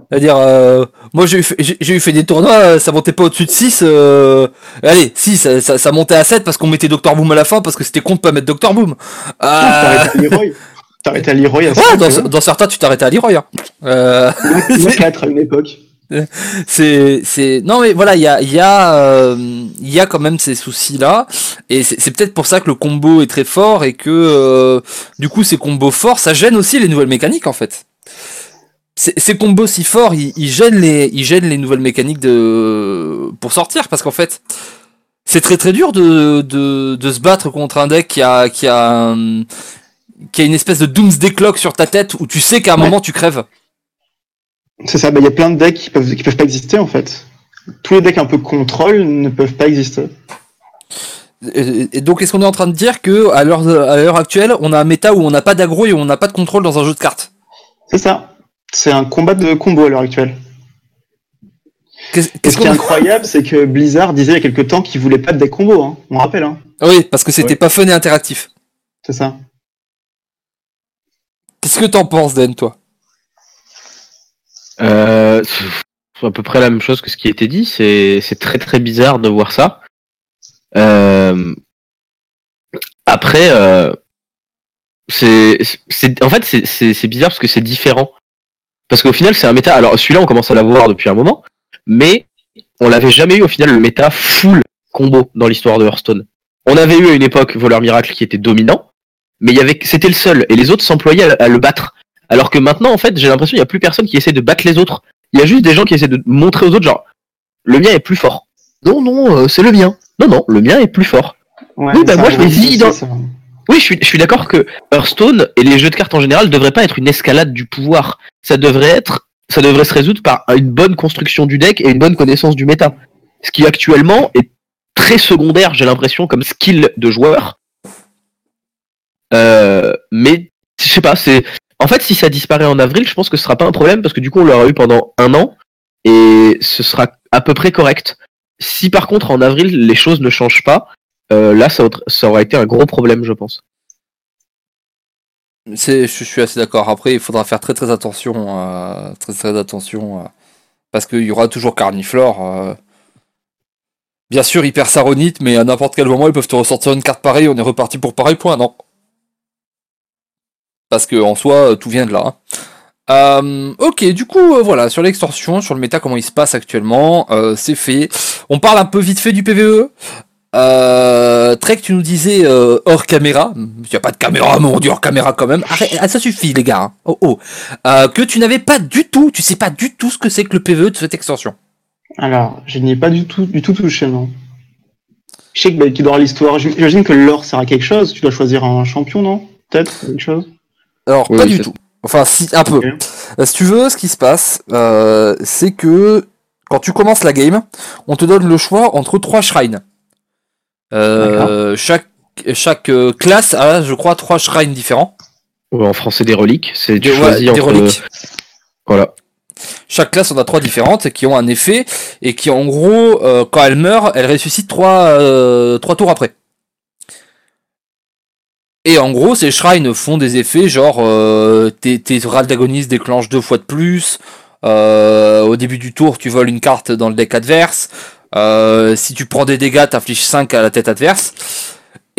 C'est-à-dire, euh, moi j'ai eu, fait- j'ai eu fait des tournois, euh, ça montait pas au-dessus de 6. Euh... Allez, si, ça, ça, ça montait à 7 parce qu'on mettait Dr Boom à la fin parce que c'était con de pas mettre Dr Boom. Euh... À Leroy. T'arrêtes à Leroy à Ouais, dans, vois. dans certains, tu t'arrêtais à Leroy. Hein. Euh... Moi, 4 à une époque. c'est c'est non mais voilà il y a il y a euh, il y a quand même ces soucis là et c'est c'est peut-être pour ça que le combo est très fort et que euh, du coup ces combos forts ça gêne aussi les nouvelles mécaniques en fait ces, combos si forts ils, ils gênent les ils gênent les nouvelles mécaniques de pour sortir parce qu'en fait c'est très très dur de, de de se battre contre un deck qui a qui a un- qui a une espèce de doomsday clock sur ta tête où tu sais qu'à un Ouais. moment tu crèves C'est ça, bah, il y a plein de decks qui peuvent, qui peuvent pas exister en fait. Tous les decks un peu contrôle ne peuvent pas exister. Et donc, est-ce qu'on est en train de dire que à l'heure à l'heure actuelle, on a un méta où on n'a pas d'aggro et où on n'a pas de contrôle dans un jeu de cartes? C'est ça. C'est un combat de combo à l'heure actuelle. Qu'est-ce Et qu'est-ce ce qui est incroyable, c'est que Blizzard disait il y a quelques temps qu'il voulait pas de deck combo, hein. on rappelle. Hein. Oui, parce que c'était Ouais. pas fun et interactif. C'est ça. Qu'est-ce que t'en penses, Dan, toi? Euh, c'est à peu près la même chose que ce qui a été dit. C'est c'est très très bizarre de voir ça. Euh, après, euh, c'est c'est en fait c'est c'est c'est bizarre parce que c'est différent. Parce qu'au final c'est un méta. Alors celui-là on commence à l'avoir depuis un moment, mais on l'avait jamais eu au final le méta full combo dans l'histoire de Hearthstone. On avait eu à une époque Voleur Miracle qui était dominant, mais il y avait c'était le seul et les autres s'employaient à, à le battre. Alors que maintenant, en fait, j'ai l'impression qu'il n'y a plus personne qui essaie de battre les autres. Il y a juste des gens qui essaient de montrer aux autres, genre, le mien est plus fort. Non, non, euh, c'est le mien. Non, non, le mien est plus fort. Ouais, Oui, bah, moi, je aussi, ident-. Oui, je suis, je suis d'accord que Hearthstone et les jeux de cartes en général devraient pas être une escalade du pouvoir. Ça devrait être, ça devrait se résoudre par une bonne construction du deck et une bonne connaissance du méta. Ce qui actuellement est très secondaire, j'ai l'impression, comme skill de joueur. Euh, mais je sais pas, c'est en fait si ça disparaît en avril, je pense que ce sera pas un problème parce que du coup on l'aura eu pendant un an et ce sera à peu près correct. Si par contre en avril les choses ne changent pas, euh, là ça, autra- ça aura été un gros problème, je pense. Je suis assez d'accord. Après, il faudra faire très très attention, euh, très très attention, euh, parce qu'il y aura toujours Carniflore. euh. Bien sûr, hyper saronite, mais à n'importe quel moment, ils peuvent te ressortir une carte pareille. On est reparti pour pareil point, non? Parce que en soi, tout vient de là. hein. Ok, du coup, voilà, sur l'extorsion, sur le méta, comment il se passe actuellement, c'est fait. On parle un peu vite fait du PVE. Euh, Trek, tu nous disais euh, hors caméra. Il n'y a pas de caméra, mais on dit hors caméra quand même. Arrête, ah, ça suffit, les gars. hein. Oh, oh. Euh, que tu n'avais pas du tout, tu sais pas du tout ce que c'est que le PVE de cette extension. Alors, je n'y ai pas du tout, du tout touché, non. Je sais que, bah, qu'il doit avoir l'histoire. J'im- J'imagine que l'or sert à quelque chose. Tu dois choisir un champion, non? Peut-être quelque chose? Alors, Oui, pas du tout. Enfin, si, un peu. Euh, si tu veux, ce qui se passe, euh, c'est que quand tu commences la game, on te donne le choix entre trois shrines. Euh, chaque chaque euh, classe a, je crois, trois shrines différents. Ouais, en français des reliques, c'est Des- ouais, choisis des entre reliques. voilà. Chaque classe en a trois différentes qui ont un effet et qui, en gros, euh, quand elle meurt, elle ressuscite trois, euh, trois tours après. Et en gros, ces shrines font des effets genre tes, tes râles d'agonistes déclenchent deux fois de plus. au début du tour, tu voles une carte dans le deck adverse. Euh, si tu prends des dégâts, t'infliges 5 à la tête adverse.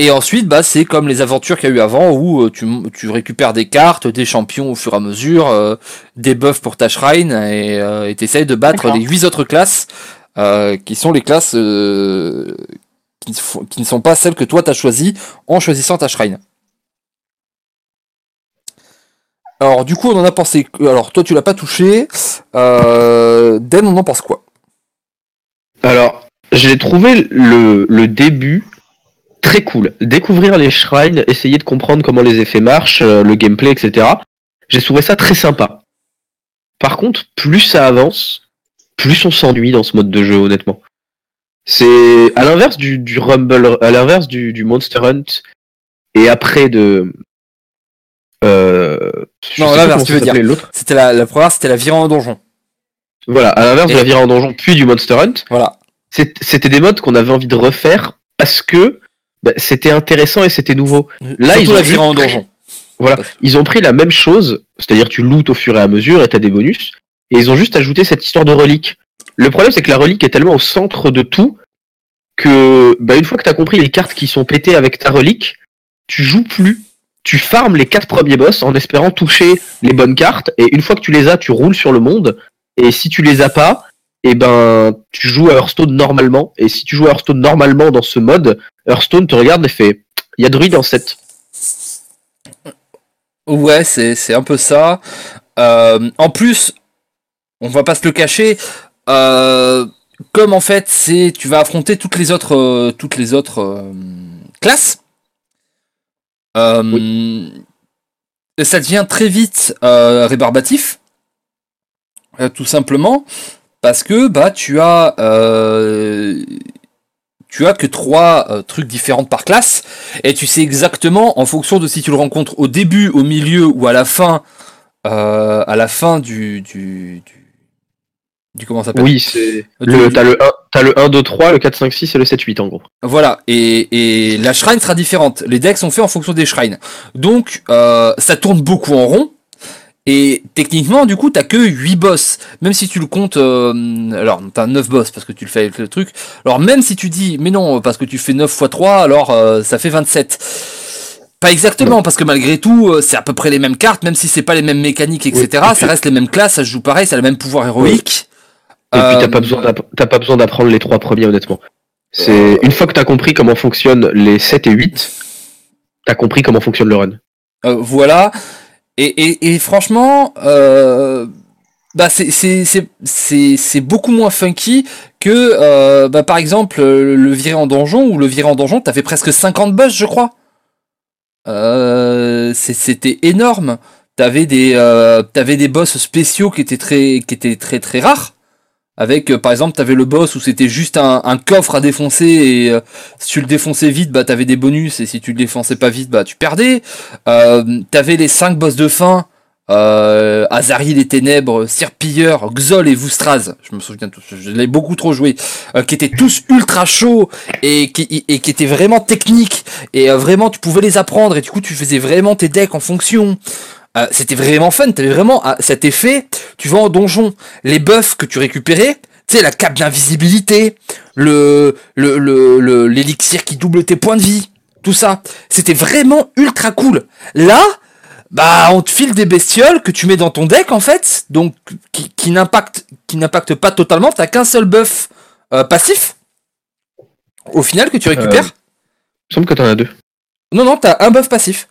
Et ensuite, bah, c'est comme les aventures qu'il y a eu avant où euh, tu, tu récupères des cartes, des champions au fur et à mesure, euh, des buffs pour ta shrine et euh, t'essayes de battre les huit autres classes qui sont les classes qui, ne font- qui ne sont pas celles que toi t'as choisies en choisissant ta shrine. Alors du coup on en a pensé. Alors toi tu l'as pas touché. Euh, Den on en pense quoi? J'ai trouvé le, le début très cool. Découvrir les shrines, essayer de comprendre comment les effets marchent, euh, le gameplay, etc. J'ai trouvé ça très sympa. Par contre, plus ça avance, plus on s'ennuie dans ce mode de jeu, honnêtement. C'est à l'inverse du, du Rumble, à l'inverse du, du Monster Hunt et après de. Euh, Non, l'inverse, tu veux dire. C'était la, la première, c'était la virée en donjon. Voilà, à l'inverse Et- de la virée en donjon puis du Monster Hunt, Voilà. C'était des modes qu'on avait envie de refaire parce que bah, c'était intéressant et c'était nouveau. Là, Surtout ils ont la en pris- donjon. Voilà, ils ont pris la même chose, c'est-à-dire tu lootes au fur et à mesure et t'as des bonus, et ils ont juste ajouté cette histoire de relique. Le problème c'est que la relique est tellement au centre de tout que bah, une fois que t'as compris les cartes qui sont pétées avec ta relique, tu joues plus. Tu farmes les quatre premiers boss en espérant toucher les bonnes cartes, et une fois que tu les as, tu roules sur le monde, et si tu les as pas, et ben tu joues à Hearthstone normalement, et si tu joues à Hearthstone normalement dans ce mode, Hearthstone te regarde et fait il y a druide en 7. Ouais, c'est c'est un peu ça. Euh, en plus, on va pas se le cacher. euh, comme en fait, c'est tu vas affronter toutes les autres euh, toutes les autres classes. Ça devient très vite rébarbatif, tout simplement parce que bah tu as euh, tu as que trois euh, trucs différents par classe et tu sais exactement en fonction de si tu le rencontres au début, au milieu ou à la fin, euh, à la fin du du, du, du- comment ça s'appelle? Oui, c'est. Le, t'as le 1, t'as le 1, 2, 3, le 4, 5, 6 et le 7, 8 en gros. Voilà, et, et la shrine sera différente. Les decks sont faits en fonction des shrines. Donc, euh, ça tourne beaucoup en rond. Et techniquement, du coup, t'as que 8 boss. Même si tu le comptes... euh, alors, t'as 9 boss parce que tu le fais avec le truc. Alors, même si tu dis, mais non, parce que tu fais 9 x 3, alors euh, ça fait 27. Pas exactement, parce que malgré tout, euh, c'est à peu près les mêmes cartes, même si c'est pas les mêmes mécaniques, etc. Oui, et ça reste les mêmes classes, ça se joue pareil, ça a le même pouvoir héroïque. Et puis t'as pas besoin t'as pas besoin d'apprendre les trois premiers honnêtement. C'est une fois que t'as compris comment fonctionnent les 7 et 8, t'as compris comment fonctionne le run. Euh, voilà. Et, et, et franchement, euh, bah c'est beaucoup moins funky que euh, bah par exemple le, viré en donjon ou le viré en donjon, t'avais presque 50 boss, je crois. Euh, c'était énorme. T'avais des euh, des boss spéciaux qui étaient très qui étaient très très rares. Avec euh, par exemple t'avais le boss où c'était juste un, coffre à défoncer et euh, si tu le défonçais vite bah t'avais des bonus et si tu le défonçais pas vite bah tu perdais. Euh, t'avais les 5 boss de fin, Azari les Ténèbres, Sirpilleur, Xol et Vustraz, je me souviens tous, je l'ai beaucoup trop joué, qui étaient tous ultra chauds et qui, et qui étaient vraiment techniques et vraiment tu pouvais les apprendre et du coup tu faisais vraiment tes decks en fonction. Euh, c'était vraiment fun, t'avais vraiment ah, cet effet, tu vas en donjon, les buffs que tu récupérais, tu sais, la cape d'invisibilité, le, le, le, le- l'élixir qui double tes points de vie, tout ça. C'était vraiment ultra cool. Là, bah, on te file des bestioles que tu mets dans ton deck, en fait, donc, qui, qui n'impactent, qui n'impactent pas totalement, t'as qu'un seul buff euh, passif, au final, que tu récupères. Il me semble que t'en as deux. Non, non, t'as un buff passif.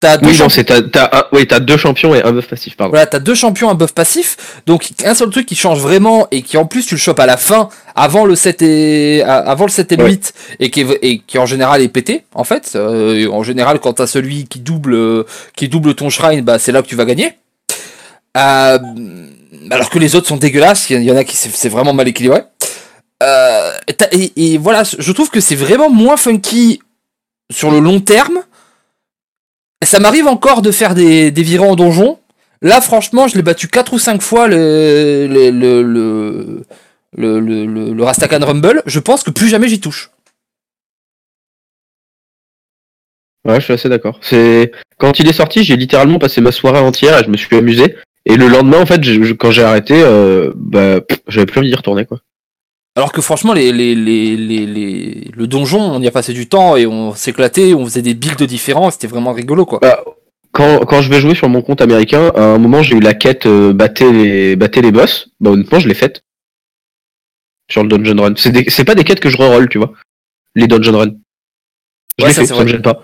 T'as deux Oui, non, c'est t'as, t'as un- oui, t'as deux champions et un buff passif, pardon. Voilà, t'as deux champions, un buff passif. Donc, un seul truc qui change vraiment et qui en plus tu le chopes à la fin, avant le 7 et, avant le 7 et le Ouais. 8, et qui, est- et qui en général est pété, en fait. Euh, en général, quand t'as celui qui double, qui double ton shrine, bah, c'est là que tu vas gagner. Euh, alors que les autres sont dégueulasses, il y, en a qui c'est c'est vraiment mal équilibré. Euh, et voilà, je trouve que c'est vraiment moins funky sur le long terme. Ça m'arrive encore de faire des, virées en donjon. Là, franchement, je l'ai battu 4 ou 5 fois le, le, le, le, le, le, Rastakan Rumble. Je pense que plus jamais j'y touche. Ouais, je suis assez d'accord. C'est quand il est sorti, j'ai littéralement passé ma soirée entière et je me suis amusé. Et le lendemain, en fait, quand j'ai arrêté, euh, bah, j'avais plus envie d'y retourner, quoi. Alors que franchement, les, les, les, les, les- le donjon, on y a passé du temps et on s'éclatait, on faisait des builds différents, c'était vraiment rigolo quoi. Bah, quand, quand je vais jouer sur mon compte américain, à un moment, j'ai eu la quête euh, battez les, battez les boss. Bah, honnêtement, je l'ai faite. Sur le dungeon run. C'est des- c'est pas des quêtes que je reroll, tu vois. Les dungeon run. Je Ouais, l'ai ça, fait, ça me gêne pas.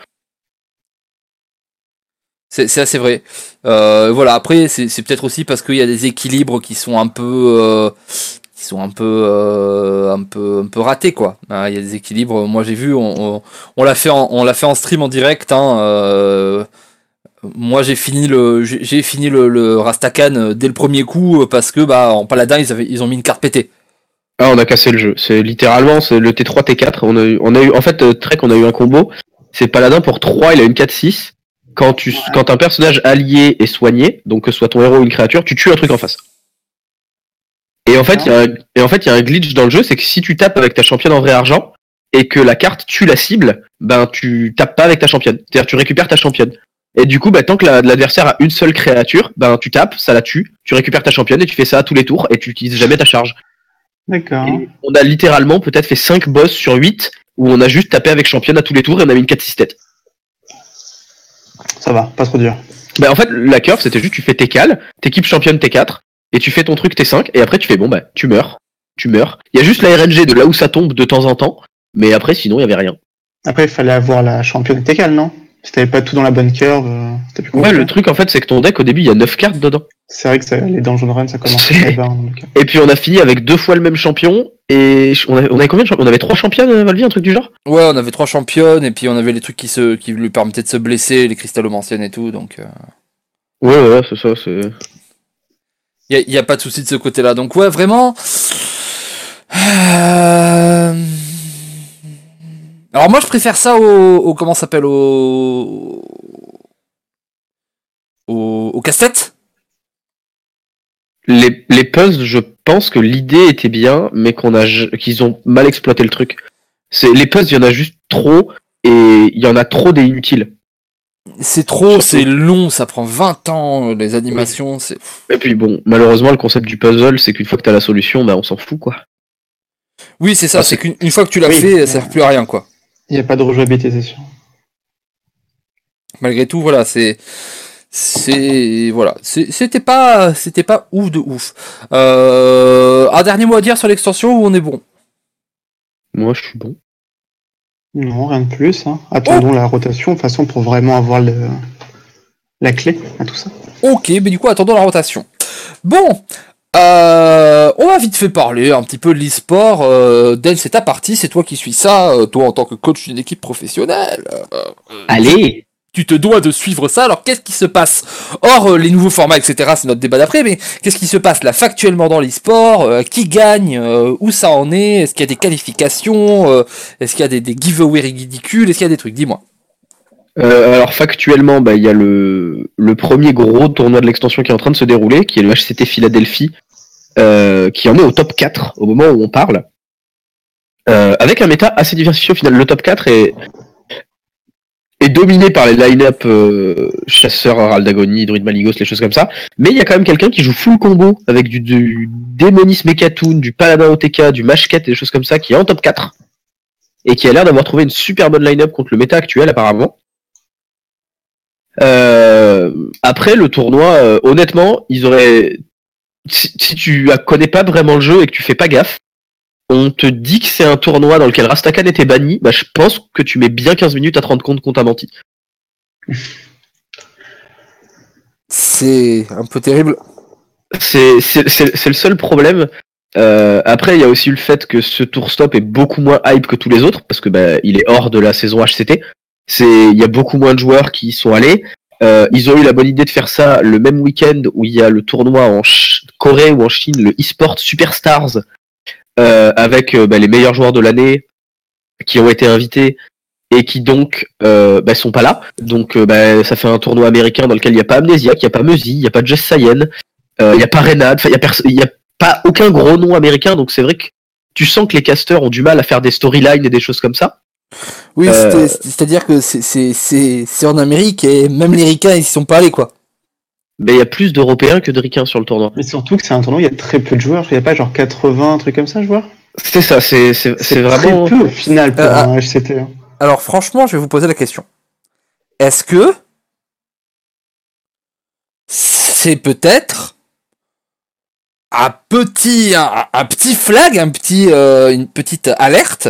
C'est c'est assez vrai. Euh, voilà, après, c'est c'est peut-être aussi parce qu'il y a des équilibres qui sont un peu. euh, qui sont un peu, euh, un peu, un peu ratés quoi. Hein, Il y a des équilibres. Moi j'ai vu, on, on, on l'a fait, en, on l'a fait en stream en direct. Hein, euh, Moi, j'ai fini le, j'ai fini le, le Rastakan euh, dès le premier coup parce que bah en paladin ils avaient, ils ont mis une carte pétée. Ah, on a cassé le jeu. C'est littéralement c'est le T3 T4. On a eu, on a eu en fait Trek, on a eu un combo. C'est paladin pour 3, il a une 4-6. Quand tu quand un personnage allié est soigné, donc que ce soit ton héros ou une créature, tu tues un truc en face. Et en fait, il y a un, et en fait, il y a un glitch dans le jeu, c'est que si tu tapes avec ta championne en vrai argent et que la carte tue la cible, ben tu tapes pas avec ta championne. C'est-à-dire tu récupères ta championne. Et du coup, bah, tant que la- l'adversaire a une seule créature, ben tu tapes, ça la tue, tu récupères ta championne et tu fais ça à tous les tours et tu utilises jamais ta charge. D'accord. On a littéralement peut-être fait 5 boss sur 8 où on a juste tapé avec championne à tous les tours et on a mis une 4-6 tête. Ça va, pas trop dur. Bah en fait la curve c'était juste tu fais tes cales, t'équipes championne T4 et tu fais ton truc T5 et après tu fais bon bah tu meurs, tu meurs. Il y a juste la RNG de là où ça tombe de temps en temps, mais après sinon il y avait rien. Après, il fallait avoir la championne Tekal, non? Si t'avais pas tout dans la bonne curve, euh, c'était plus Ouais compliqué. le truc en fait c'est que ton deck au début il y a 9 cartes dedans. C'est vrai que ça, les Dungeon Run, ça commence C'est- très bas. dans le cas. Et puis on a fini avec deux fois le même champion et on, a- on avait combien de champions? On avait trois championnes euh, Valvi un truc du genre? Ouais, on avait trois championnes et puis on avait les trucs qui se, qui lui permettaient de se blesser, les cristallomanciennes et tout, donc. euh, Ouais ouais c'est ça c'est. Il n'y a, pas de souci de ce côté-là. Donc ouais, vraiment. Euh, Alors moi, je préfère ça au, au comment s'appelle au au, casse-tête. Les, les puzzles, je pense que l'idée était bien, mais qu'on a qu'ils ont mal exploité le truc. Les puzzles, il y en a juste trop et il y en a trop des inutiles. C'est trop, c'est long, ça prend 20 ans, les animations, c'est. Et puis bon, malheureusement, le concept du puzzle, c'est qu'une fois que t'as la solution, bah on s'en fout quoi. Oui, c'est ça, Ah, c'est c'est- qu'une une fois que tu l'as Oui. fait, ça sert plus à rien, quoi. Il n'y a pas de rejouabilité, c'est sûr. Malgré tout, voilà, c'est. C'est. Voilà, c'est- c'était pas, c'était pas ouf de ouf. Euh, un dernier mot à dire sur l'extension ou on est bon? Moi, je suis bon. Non, rien de plus. hein. Attendons la rotation, de toute façon, pour vraiment avoir le... la clé à tout ça. Ok, mais du coup, attendons la rotation. Bon, euh, on va vite fait parler un petit peu de l'e-sport. Euh, Den, c'est ta partie, c'est toi qui suis ça. euh, toi, en tant que coach d'une équipe professionnelle, euh, Allez tu te dois de suivre ça. Alors, qu'est-ce qui se passe? Hors euh, les nouveaux formats, etc., c'est notre débat d'après, mais qu'est-ce qui se passe là? Factuellement dans l'e-sport Euh, Qui gagne? Euh, Où ça en est? Est-ce qu'il y a des qualifications? Est-ce qu'il y a des, giveaways ridicules? Est-ce qu'il y a des trucs? Dis-moi. Alors factuellement, bah, il y a le, le premier gros tournoi de l'extension qui est en train de se dérouler, qui est le HCT Philadelphie, qui en est au top 4 au moment où on parle. Avec un méta assez diversifié au final. Le top 4 est, est dominé par les line-up euh, chasseurs, Aldagoni, Druid Maligos, les choses comme ça. Mais il y a quand même quelqu'un qui joue full combo avec du, du Démonis Mekatoon, du Paladin OTK, du Mashket et des choses comme ça, qui est en top 4. Et qui a l'air d'avoir trouvé une super bonne line-up contre le méta actuel apparemment. Euh, après le tournoi, euh, honnêtement, ils auraient. Si, si tu connais pas vraiment le jeu et que tu fais pas gaffe, on te dit que c'est un tournoi dans lequel Rastakan était banni, bah je pense que tu mets bien 15 minutes à te rendre compte qu'on t'a menti. C'est un peu terrible. C'est c'est- c'est- c'est le seul problème. Euh, après, il y a aussi le fait que ce tour stop est beaucoup moins hype que tous les autres parce que bah, il est hors de la saison HCT. C'est il y a beaucoup moins de joueurs qui y sont allés. Euh, ils ont eu la bonne idée de faire ça le même week-end où il y a le tournoi en Ch- Corée ou en Chine, le eSport Superstars, avec euh, bah, les meilleurs joueurs de l'année qui ont été invités et qui donc euh, bah, sont pas là. Donc euh, bah, ça fait un tournoi américain dans lequel il n'y a pas Amnesiac, il n'y a pas Meuzy, il n'y a pas Jess Sayen, euh, il n'y a pas Renad, il n'y a, y a pas aucun gros nom américain. Donc c'est vrai que tu sens que les casteurs ont du mal à faire des storylines et des choses comme ça. Oui, Euh, c'est-à-dire que c'est en Amérique et même les ricains, ils y sont pas allés, quoi. Mais il y a plus d'Européens que de Ricains sur le tournoi. Mais surtout que c'est un tournoi, il y a très peu de joueurs. Il n'y a pas genre 80, un truc comme ça, je vois. C'est ça, c'est vraiment. Très peu au final pour Euh, un HCT. hein. Alors franchement, je vais vous poser la question. Est-ce que c'est peut-être un petit, un, un petit flag, un petit, euh, une petite alerte,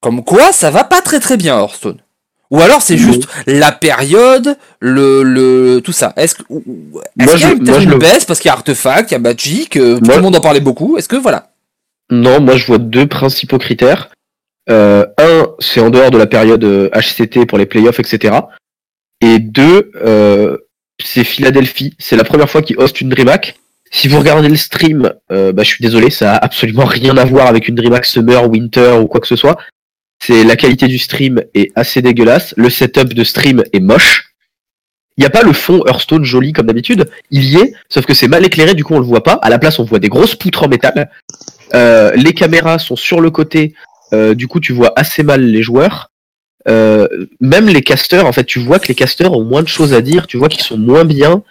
comme quoi ça va pas très très bien Hearthstone? Ou alors c'est juste la période, le, le tout ça. Est-ce Moi, qu'il y a peut-être une le- baisse parce qu'il y a Artefact, il y a Magic, euh, tout le monde en parlait beaucoup. Est-ce que voilà Non, moi je vois deux principaux critères. Euh, un, c'est en dehors de la période euh, HCT pour les playoffs, etc. Et deux, euh, c'est Philadelphie. C'est la première fois qu'ils hostent une DreamHack. Si vous regardez le stream, euh, bah, je suis désolé, ça a absolument rien à voir avec une DreamHack Summer, Winter ou quoi que ce soit. C'est la qualité du stream est assez dégueulasse. Le setup de stream est moche. Il n'y a pas le fond Hearthstone joli comme d'habitude. Il y est, sauf que c'est mal éclairé, du coup on le voit pas. À la place, on voit des grosses poutres en métal. Euh, les caméras sont sur le côté, euh, du coup tu vois assez mal les joueurs. Euh, même les casters, en fait, tu vois que les casters ont moins de choses à dire. Tu vois qu'ils sont moins bien.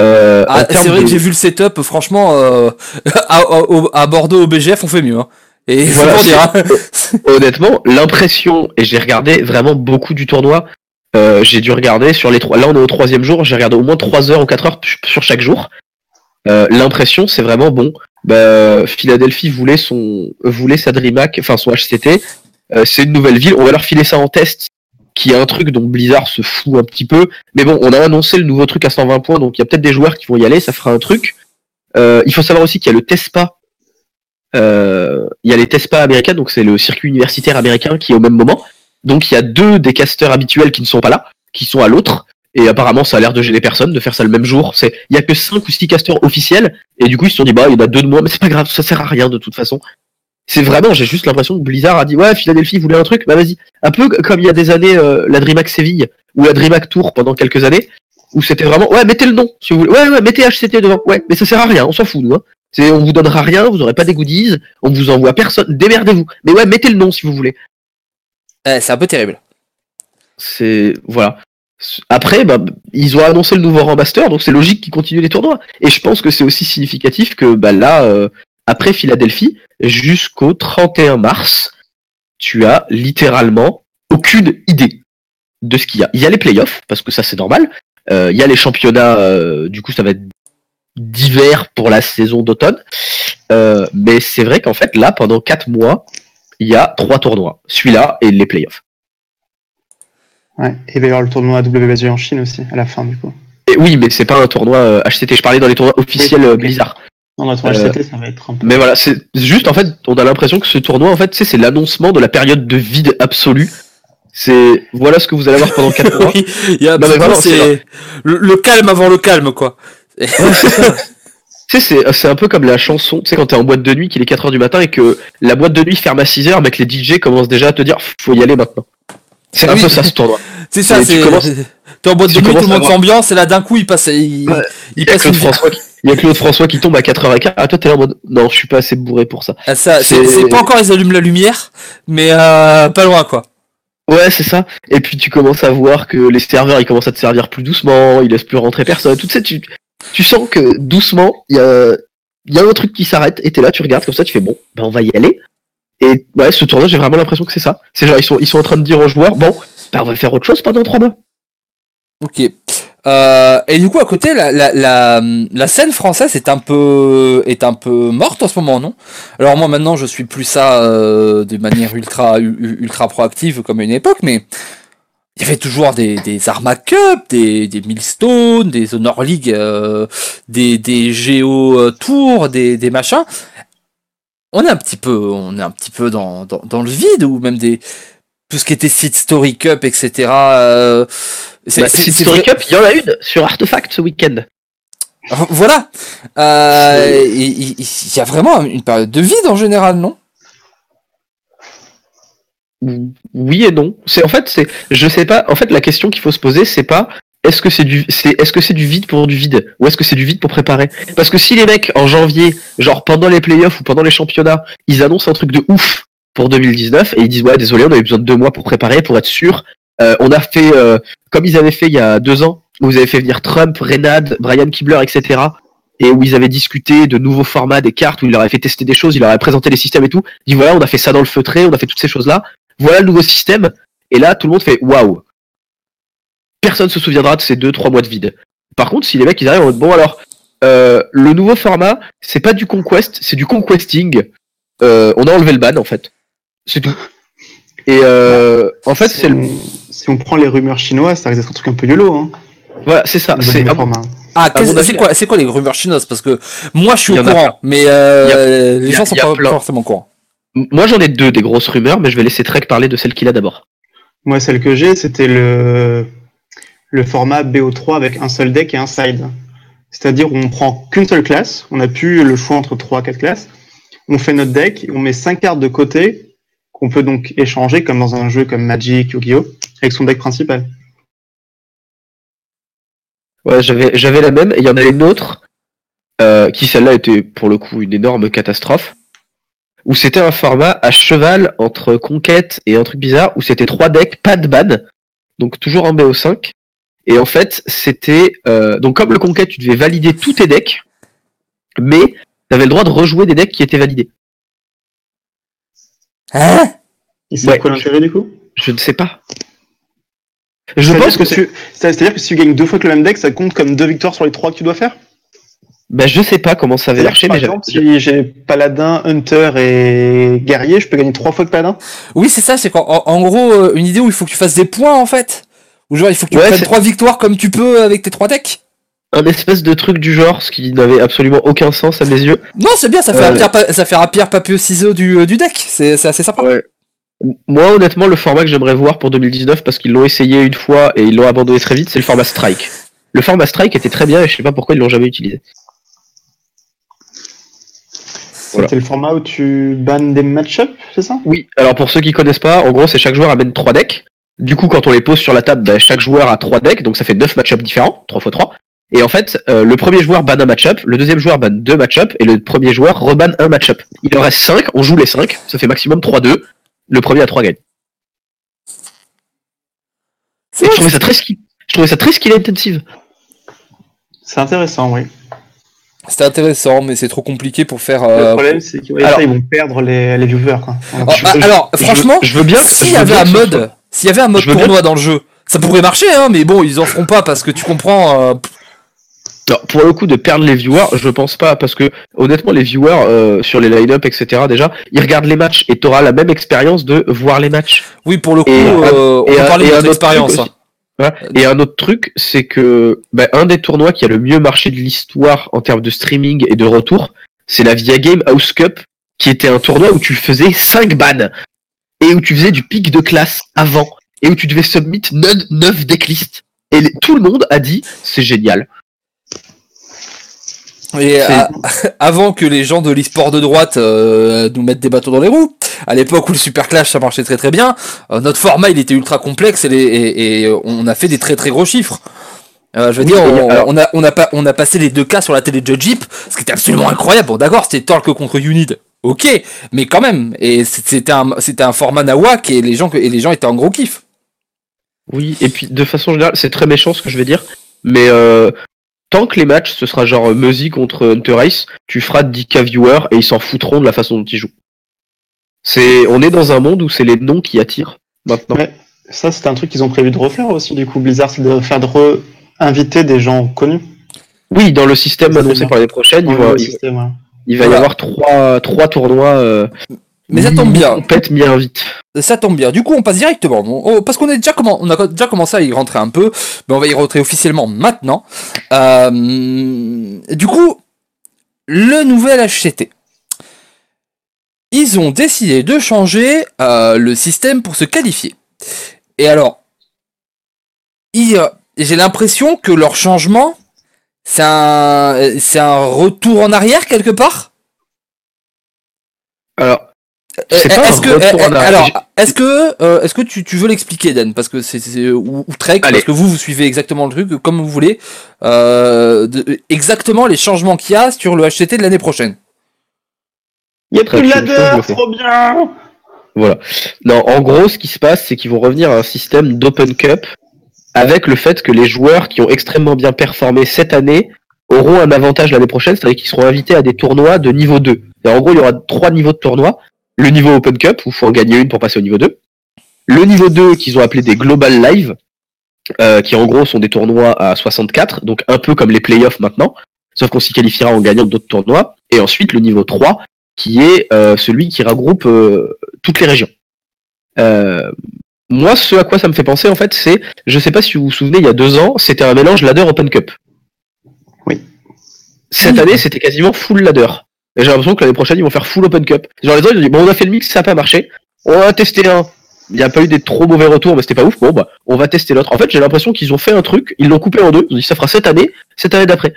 Euh, en Ah, c'est vrai de- que j'ai vu le setup, franchement, euh, à, à- à Bordeaux au BGF, on fait mieux. Hein. Et Voilà, honnêtement, l'impression, et j'ai regardé vraiment beaucoup du tournoi, euh, j'ai dû regarder sur les trois, là on est au troisième jour, j'ai regardé au moins 3 heures ou 4 heures sur chaque jour. Euh, l'impression, c'est vraiment bon. Bah, Philadelphie voulait son, voulait sa DreamHack, enfin son HCT. Euh, c'est une nouvelle ville, on va leur filer ça en test, qui est un truc dont Blizzard se fout un petit peu. Mais bon, on a annoncé le nouveau truc à 120 points, donc il y a peut-être des joueurs qui vont y aller, ça fera un truc. Euh, il faut savoir aussi qu'il y a le TESPA. Euh, il y a les TESPA américains, donc c'est le circuit universitaire américain qui est au même moment. Donc il y a deux des casteurs habituels qui ne sont pas là, qui sont à l'autre. Et apparemment, ça a l'air de gêner personne de faire ça le même jour. C'est, il y a que cinq ou six casteurs officiels. Et du coup, ils se sont dit, bah, il y en a deux de moins, mais c'est pas grave, ça sert à rien de toute façon. C'est vraiment, j'ai juste l'impression que Blizzard a dit, ouais, Philadelphie voulait un truc, bah vas-y. Un peu comme il y a des années, euh, la DreamHack Séville, ou la DreamHack Tour pendant quelques années, où c'était vraiment, ouais, mettez le nom, si vous voulez. Ouais, ouais, mettez HCT devant. Ouais, mais ça sert à rien, on s'en fout, nous, hein. C'est, on vous donnera rien, vous aurez pas des goodies, on vous envoie personne, démerdez-vous. Mais ouais, mettez le nom si vous voulez. Eh, c'est un peu terrible. C'est voilà. Après, bah, ils ont annoncé le nouveau Master, donc c'est logique qu'ils continuent les tournois. Et je pense que c'est aussi significatif que bah, là, euh, après Philadelphie, jusqu'au 31 mars, tu as littéralement aucune idée de ce qu'il y a. Il y a les playoffs, parce que ça c'est normal. Euh, il y a les championnats, euh, du coup ça va être d'hiver pour la saison d'automne. Euh, mais c'est vrai qu'en fait, là, pendant 4 mois, il y a trois tournois. Celui-là et les playoffs. Ouais. Et il va y avoir le tournoi WBG en Chine aussi, à la fin, du coup. Et oui, mais c'est pas un tournoi euh, HCT. Je parlais dans les tournois officiels euh. Blizzard. Non, le tournoi Euh, HCT, ça va être un peu. Mais voilà, c'est juste en fait, on a l'impression que ce tournoi, en fait, c'est l'annoncement de la période de vide absolu. C'est voilà ce que vous allez avoir pendant 4 mois. oui, il y a un Non, petit mais peu, vraiment, c'est le, le calme avant le calme, quoi. Ouais, c'est ça. Tu sais, c'est- un peu comme la chanson, tu sais, quand t'es en boîte de nuit, qu'il est 4h du matin et que la boîte de nuit ferme à 6h, mais que les DJ commencent déjà à te dire, faut y aller maintenant. C'est un Oui. peu ça ce tournoi. C'est ça, c'est. T'es en boîte de nuit, tout le monde s'ambiance, et là d'un coup il passe, il, Ouais. il Il y a une François qui, il y a Claude François qui tombe à 4h15. Ah, toi, t'es là en mode, non, je suis pas assez bourré pour ça. Ah, ça, c'est pas encore ils allument la lumière, mais euh, pas loin quoi. Ouais, c'est ça. Et puis tu commences à voir que les serveurs, ils commencent à te servir plus doucement, ils laissent plus rentrer personne. Tout ça, tu, tu sens que doucement, il y a, un truc qui s'arrête et t'es là, tu regardes comme ça, tu fais bon, ben on va y aller. Et ouais, ce tournoi, j'ai vraiment l'impression que c'est ça. C'est genre, ils sont, ils sont en train de dire aux joueurs, bon, ben on va faire autre chose pendant trois mois. Ok. Euh, et du coup, à côté, la, la, la, scène française est un peu est un peu morte en ce moment, non? Alors moi maintenant, je suis plus ça euh, de manière ultra ultra proactive comme à une époque, mais il y avait toujours des, des Arma Cup, des, des Millstone, des Honor League, euh, des, des Géo euh, Tour, des, des machins. On est un petit peu, on est un petit peu dans, dans, dans le vide, ou même des tout ce qui était Seed Story Cup, etc. euh, Bah, Seed Story Cup, il y en a une sur Artefact ce week-end. Voilà. Euh, Il il y a vraiment une période de vide en général, non? Oui et non. C'est en fait, c'est, je sais pas. En fait, la question qu'il faut se poser, c'est pas est-ce que c'est du, c'est est-ce que c'est du vide pour du vide? Ou est-ce que c'est du vide pour préparer? Parce que si les mecs en janvier, genre pendant les playoffs ou pendant les championnats, ils annoncent un truc de ouf pour 2019 et ils disent ouais désolé, on avait besoin de deux mois pour préparer, pour être sûr. Euh, on a fait euh, comme ils avaient fait il y a deux ans, où vous avez fait venir Trump, Renad, Brian Kibler, etc. Et où ils avaient discuté de nouveaux formats des cartes, où il leur avait fait tester des choses, il leur avait présenté les systèmes et tout. Ils voilà, on a fait ça dans le feutré, on a fait toutes ces choses là voilà le nouveau système. Et là, tout le monde fait waouh. Personne se souviendra de ces deux, trois mois de vide. Par contre, si les mecs ils arrivent en mode bon alors, euh, le nouveau format, c'est pas du conquest, c'est du conquesting. Euh, on a enlevé le ban en fait. C'est tout. Et euh, en fait, si, c'est le. on, si on prend les rumeurs chinoises, ça risque d'être un truc un peu YOLO. Hein, Voilà, c'est ça. C'est ah. Ah, c'est quoi, c'est quoi les rumeurs chinoises? Parce que moi, je suis au courant, mais euh, les gens sont a pas plein. forcément au courant. Moi, j'en ai deux des grosses rumeurs, mais je vais laisser Trek parler de celle qu'il a d'abord. Moi, celle que j'ai, c'était le le format BO3 avec un seul deck et un side. C'est-à-dire on prend qu'une seule classe, on n'a plus le choix entre 3 quatre classes, on fait notre deck, on met 5 cartes de côté qu'on peut donc échanger comme dans un jeu comme Magic, Yu-Gi-Oh! avec son deck principal. Ouais, j'avais, j'avais la même, et il y en a une autre, euh, qui celle-là était pour le coup une énorme catastrophe, où c'était un format à cheval entre conquête et un truc bizarre, où c'était trois decks, pas de ban, donc toujours en BO5, et en fait c'était, euh, donc comme le conquête, tu devais valider tous tes decks, mais tu avais le droit de rejouer des decks qui étaient validés. Hein? Et c'est Ouais. quoi l'intérêt du coup? Je ne sais pas. Je C'est-à-dire pense que c'est... tu- C'est-à-dire que si tu gagnes deux fois que le même deck, ça compte comme deux victoires sur les trois que tu dois faire? Bah, je sais pas comment ça marché, que, Par mais exemple, si j'ai Paladin, Hunter et Guerrier, je peux gagner trois fois que Paladin? Oui, c'est ça, c'est qu'en en, en gros, euh, une idée où il faut que tu fasses des points en fait. Ou genre, il faut que tu Ouais, prennes c'est- trois victoires comme tu peux avec tes trois decks. un espèce de truc du genre, ce qui n'avait absolument aucun sens à mes yeux. Non, c'est bien, ça fait, Euh, un pierre, pa- ça fait un pierre papier ciseaux du, euh, du deck. C'est c'est assez sympa. Ouais. Moi, honnêtement, le format que j'aimerais voir pour 2019, parce qu'ils l'ont essayé une fois et ils l'ont abandonné très vite, c'est le format Strike. Le format Strike était très bien et je sais pas pourquoi ils l'ont jamais utilisé. Voilà. C'était le format où tu bannes des match-up, c'est ça? Oui, alors pour ceux qui connaissent pas, en gros, c'est chaque joueur amène trois decks. Du coup, quand on les pose sur la table, bah, chaque joueur a trois decks, donc ça fait 9 match-ups différents, 3 x 3. Et en fait, euh, le premier joueur banne un match-up, le deuxième joueur banne deux match-up, et le premier joueur rebanne un match-up. Il en reste 5, on joue les 5, ça fait maximum 3-2. Le premier à 3 gagne. Je trouvais ça très skill. Je trouvais ça très skill intensive. C'est intéressant, oui. C'était intéressant, mais c'est trop compliqué pour faire. Le euh, problème, c'est qu'ils alors- vont perdre les, les viewers. Quoi. Oh, Je- ah, je- alors, je- franchement, je veux bien. s'il y avait un mode, s'il y avait un mode bien- tournoi dans le jeu, ça pourrait marcher, hein, mais bon, ils en feront pas parce que tu comprends. euh, Non, pour le coup de perdre les viewers, je pense pas parce que honnêtement les viewers euh, sur les line-up etc déjà ils regardent les matchs et t'auras la même expérience de voir les matchs. oui, pour le coup, Et, euh, on et peut parler et de un Voilà. Et un autre truc c'est que bah, un des tournois qui a le mieux marché de l'histoire en termes de streaming et de retour, c'est la Via Game House Cup qui était un tournoi où tu faisais 5 bans et où tu faisais du pic de classe avant et où tu devais submit 9 decklists. Et les- tout le monde a dit c'est génial. Et à- avant que les gens de l'e-sport de droite euh, nous mettent des bateaux dans les roues, à l'époque où le Super Clash ça marchait très très bien, euh, notre format il était ultra complexe et, les- et- et, euh, on a fait des très très gros chiffres. Euh, je veux Oui, dire, on, alors- on a, on, a pas, on a passé les deux cas sur la télé de Jeep, ce qui était absolument incroyable. Bon, d'accord, c'était Torque contre Unid, ok, mais quand même, et c'était un, c'était un format nawak et les gens, et les gens étaient en gros kiff. Oui, et puis de façon générale, c'est très méchant ce que je vais dire, mais euh, tant que les matchs, ce sera genre Muzzy contre Hunter Race, tu feras 10k viewers et ils s'en foutront de la façon dont ils jouent. C'est, on est dans un monde où c'est les noms qui attirent maintenant. Ouais. Ça, c'est un truc qu'ils ont prévu de refaire aussi, du coup, Blizzard, c'est de faire de re-inviter des gens connus. Oui, dans le système annoncé bien. pour l'année prochaine, il va, le il, système, ouais. il va Voilà. y avoir trois, trois tournois. Euh, Mais ça tombe bien. On pète bien vite. Ça tombe bien. Du coup, on passe directement. On- on- parce qu'on est déjà comment, on a déjà commencé à y rentrer un peu, mais on va y rentrer officiellement maintenant. Euh, du coup, le nouvel HCT. Ils ont décidé de changer euh, le système pour se qualifier. Et alors, j'ai l'impression que leur changement, c'est un, c'est un retour en arrière quelque part? Alors, Est-ce un que euh, alors est-ce que euh, est-ce que tu, tu veux l'expliquer Dan parce que c'est ou, ou Trek Allez. parce que vous vous suivez exactement le truc comme vous voulez euh, de- exactement les changements qu'il y a sur le HCT de l'année prochaine. Il y a plus de ladder, trop bien Voilà. Non, en gros, ce qui se passe, c'est qu'ils vont revenir à un système d'Open Cup avec le fait que les joueurs qui ont extrêmement bien performé cette année auront un avantage l'année prochaine, c'est-à-dire qu'ils seront invités à des tournois de niveau 2. Et en gros, il y aura trois niveaux de tournois. Le niveau Open Cup, où il faut en gagner une pour passer au niveau 2. Le niveau 2, qu'ils ont appelé des Global Live, euh, qui en gros sont des tournois à 64, donc un peu comme les playoffs maintenant, sauf qu'on s'y qualifiera en gagnant d'autres tournois. Et ensuite, le niveau 3, qui est euh, celui qui regroupe euh, toutes les régions. Euh, moi, ce à quoi ça me fait penser, en fait, c'est, je sais pas si vous vous souvenez, il y a deux ans, c'était un mélange ladder Open Cup. Oui. Cette Oui. année, c'était quasiment full ladder. Et j'ai l'impression que l'année prochaine, ils vont faire full Open Cup. Genre les autres, ils ont dit, bon, on a fait le mix, ça a pas marché. On va tester un. il n'y a pas eu des trop mauvais retours, mais c'était pas ouf. Bon, bah, on va tester l'autre. En fait, j'ai l'impression qu'ils ont fait un truc, ils l'ont coupé en deux. Ils ont dit ça fera cette année, cette année d'après.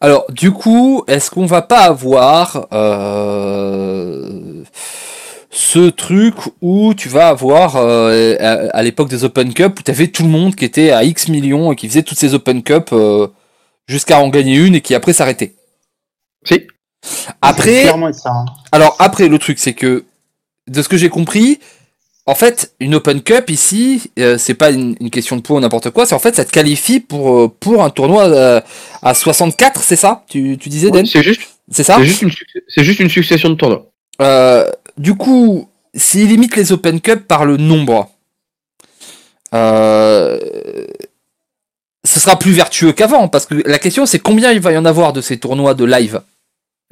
Alors, du coup, est-ce qu'on va pas avoir euh, ce truc où tu vas avoir euh, à, à l'époque des Open Cup où tu avais tout le monde qui était à X millions et qui faisait toutes ces Open Cup euh, jusqu'à en gagner une et qui après s'arrêtait? Si. Après, ça. hein. alors après le truc c'est que de ce que j'ai compris, en fait une Open Cup ici euh, c'est pas une, une question de points ou n'importe quoi, c'est en fait ça te qualifie pour euh, pour un tournoi euh, à 64, c'est ça? Tu, tu disais Den C'est juste, C'est ça? c'est juste une, juste succession de tournois. Euh, du coup, s'il limite les Open Cup par le nombre, euh, ce sera plus vertueux qu'avant, parce que la question c'est combien il va y en avoir de ces tournois de live?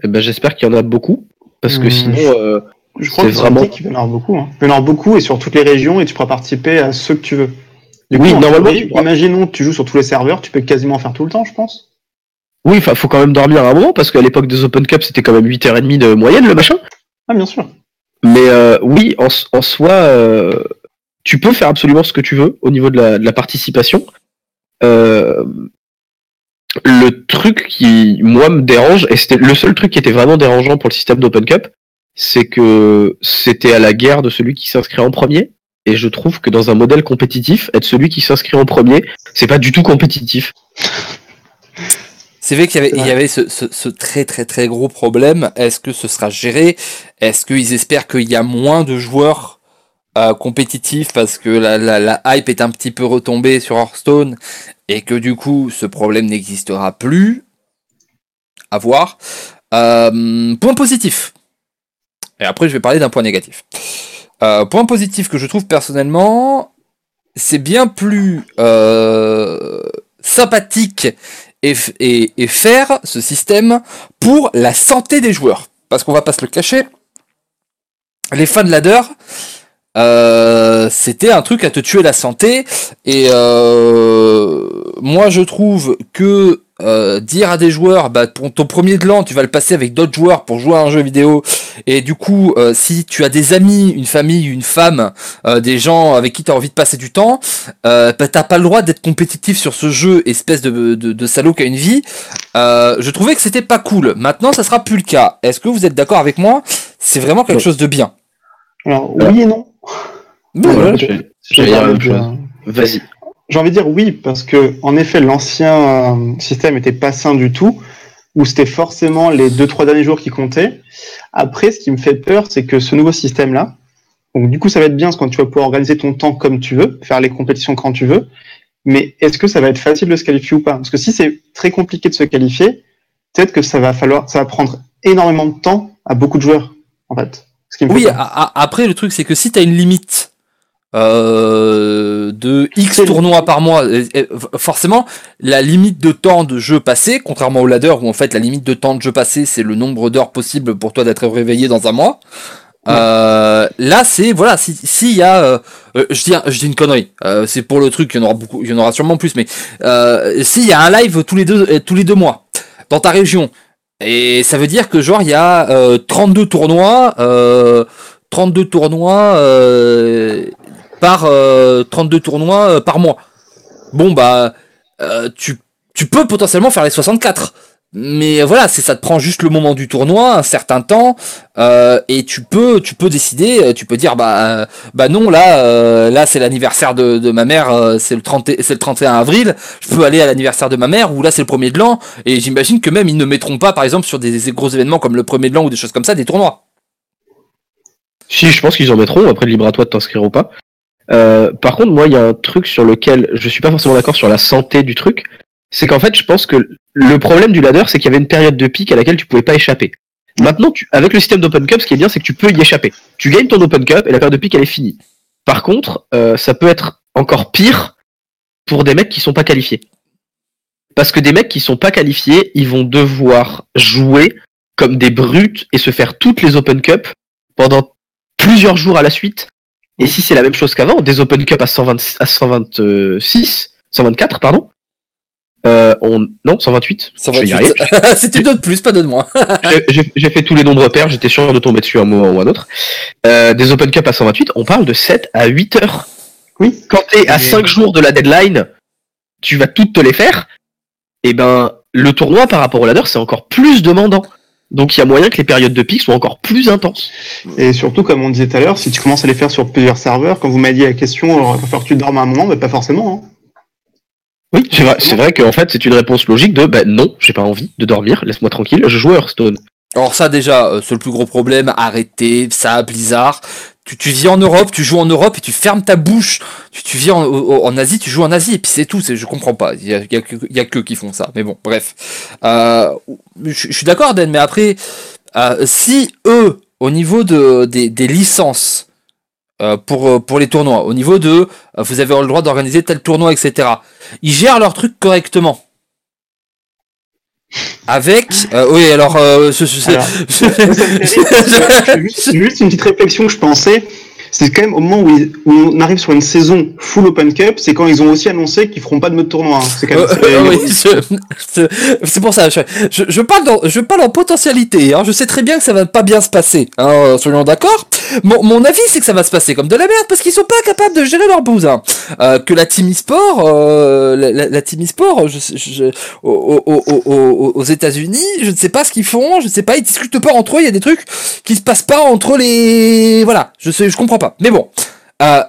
Eh ben, j'espère qu'il y en a beaucoup, parce que Hmm. sinon, euh, Je crois C'est que vraiment- qu'il va y en avoir beaucoup. Hein. Il va y en avoir beaucoup et sur toutes les régions et tu pourras participer à ceux que tu veux. Du Oui, en normalement, théorie, tu pourras. imaginons que tu joues sur tous les serveurs, tu peux quasiment faire tout le temps, je pense. oui, enfin, faut quand même dormir un moment, parce qu'à l'époque des Open Cup, c'était quand même 8h30 de moyenne, le machin. Ah, bien sûr. Mais euh, oui, en, en soi, euh, tu peux faire absolument ce que tu veux au niveau de la, de la participation. Euh, le truc qui, moi, me dérange, et c'était le seul truc qui était vraiment dérangeant pour le système d'Open Cup, c'est que c'était à la guerre de celui qui s'inscrit en premier. Et je trouve que dans un modèle compétitif, être celui qui s'inscrit en premier, c'est pas du tout compétitif. C'est vrai qu'il y avait, C'est il y vrai. avait ce, ce- ce très très très gros problème. Est-ce que ce sera géré? Est-ce qu'ils espèrent qu'il y a moins de joueurs euh, compétitifs parce que la, la, la hype est un petit peu retombée sur Hearthstone? Et que du coup ce problème n'existera plus À voir. Euh, point positif. Et après je vais parler d'un point négatif. Euh, point positif que je trouve personnellement, c'est bien plus euh, sympathique et, faire ce système pour la santé des joueurs. Parce qu'on va pas se le cacher, les fans ladder, euh, c'était un truc à te tuer la santé. Et euh, moi je trouve que euh, dire à des joueurs, bah, pour ton premier de l'an, tu vas le passer avec d'autres joueurs pour jouer à un jeu vidéo. Et du coup, euh, si tu as des amis, une famille, une femme, euh, des gens avec qui tu as envie de passer du temps, euh, bah, t'as pas le droit d'être compétitif sur ce jeu, espèce de, de, de salaud qui a une vie. Euh, je trouvais que c'était pas cool. Maintenant, ça sera plus le cas. Est-ce que vous êtes d'accord avec moi? C'est vraiment quelque chose de bien. Alors- oui et non. Voilà. je- Je j'allais dire la vais même dire- chose. Vas-y. J'ai envie de dire oui, parce que en effet, l'ancien euh, système était pas sain du tout, où c'était forcément les deux trois derniers jours qui comptaient. Après, ce qui me fait peur, c'est que ce nouveau système-là, donc du coup, ça va être bien parce que tu vas pouvoir organiser ton temps comme tu veux, faire les compétitions quand tu veux. Mais est-ce que ça va être facile de se qualifier ou pas? Parce que si c'est très compliqué de se qualifier, peut-être que ça va falloir, ça va prendre énormément de temps à beaucoup de joueurs, en fait. Ce qui me fait Oui, après le truc c'est que si t'as une limite euh, de X tournois par mois, forcément la limite de temps de jeu passé, contrairement au ladder où en fait la limite de temps de jeu passé c'est le nombre d'heures possible pour toi d'être réveillé dans un mois. Euh, là c'est voilà si s'il y a euh, je dis je dis une connerie euh, c'est pour le truc il y en aura beaucoup il y en aura sûrement plus mais euh, s'il y a un live tous les deux tous les deux mois dans ta région et ça veut dire que genre il y a euh, 32 tournois euh, 32 tournois euh, par euh, 32 tournois euh, par mois. Bon bah euh, tu tu peux potentiellement faire les 64. Mais voilà, c'est ça te prend juste le moment du tournoi, un certain temps, euh, et tu peux tu peux décider, euh, tu peux dire bah euh, bah non là là c'est l'anniversaire de, ma mère, c'est le 30 et- c'est le 31 avril, je peux aller à l'anniversaire de ma mère ou là c'est le premier de l'an et j'imagine que même ils ne mettront pas par exemple sur des, gros événements comme le premier de l'an ou des choses comme ça des tournois. Si, je pense qu'ils en mettront, après libre à toi de t'inscrire ou pas. Par contre, moi, il y a un truc sur lequel je suis pas forcément d'accord sur la santé du truc. C'est qu'en fait, je pense que le problème du ladder, c'est qu'il y avait une période de pic à laquelle tu pouvais pas échapper. Maintenant, avec le système d'Open Cup, ce qui est bien, c'est que tu peux y échapper. Tu gagnes ton Open Cup et la période de pic, elle est finie. Par contre, euh, ça peut être encore pire pour des mecs qui sont pas qualifiés. Parce que des mecs qui sont pas qualifiés, ils vont devoir jouer comme des brutes et se faire toutes les Open Cup pendant plusieurs jours à la suite. Et si c'est la même chose qu'avant, des Open Cup à, 120, à 126, 124, pardon, Euh, on... Non, 128. Je vais y arriver. 128. C'est une de plus, pas deux de moins. J'ai- J'ai j'ai fait tous les nombres pairs, j'étais sûr de tomber dessus à un moment ou à un autre. Euh, des Open Cup à 128, on parle de 7 à 8 heures. Oui. Quand t'es à Mais- 5 jours de la deadline, tu vas toutes te les faire. Et ben, le tournoi par rapport au ladder, c'est encore plus demandant. Donc il y a moyen que les périodes de pic soient encore plus intenses. Et surtout, comme on disait tout à l'heure, si tu commences à les faire sur plusieurs serveurs, quand vous m'avez dit la question, alors, il va falloir que tu dormes un moment, mais pas forcément. hein. Oui, c'est vrai, c'est vrai qu'en fait, c'est une réponse logique de bah non, j'ai pas envie de dormir, laisse-moi tranquille, je joue à Hearthstone. Alors ça déjà, euh, c'est le plus gros problème, arrêtez, ça, Blizzard. Tu, tu vis en Europe, tu joues en Europe et tu fermes ta bouche. Tu, tu vis en, en Asie, tu joues en Asie et puis c'est tout. C'est, je comprends pas. Il y a, il y, a y a que qui font ça. Mais bon, bref. Euh, je, je suis d'accord, Dan, mais après, euh, si eux, au niveau de, des, des licences euh, pour, euh, pour les tournois, au niveau de euh, vous avez le droit d'organiser tel tournoi, etc., ils gèrent leur truc correctement. Avec, euh, oui, alors, euh, je- je- Alors, je- juste, juste une petite réflexion que je pensais, c'est quand même au moment où, ils- où on arrive sur une saison full Open Cup, c'est quand ils ont aussi annoncé qu'ils feront pas de mode tournoi. hein. C'est quand même. Euh, euh, oui, c'est pour ça. Je, je, je parle dans, je parle en potentialité. Hein. Je sais très bien que ça va pas bien se passer. Hein, soyons d'accord. Mon, mon avis, c'est que ça va se passer comme de la merde parce qu'ils sont pas capables de gérer leur bouse. hein. Euh, que la team e-sport, euh, la, la, la team e-sport, je, je, aux, aux, aux, aux- aux États-Unis, je ne sais pas ce qu'ils font. Je ne sais pas. Ils discutent pas entre eux. Il y a des trucs qui se passent pas entre les. Voilà. Je sais, je comprends pas. Mais bon, euh,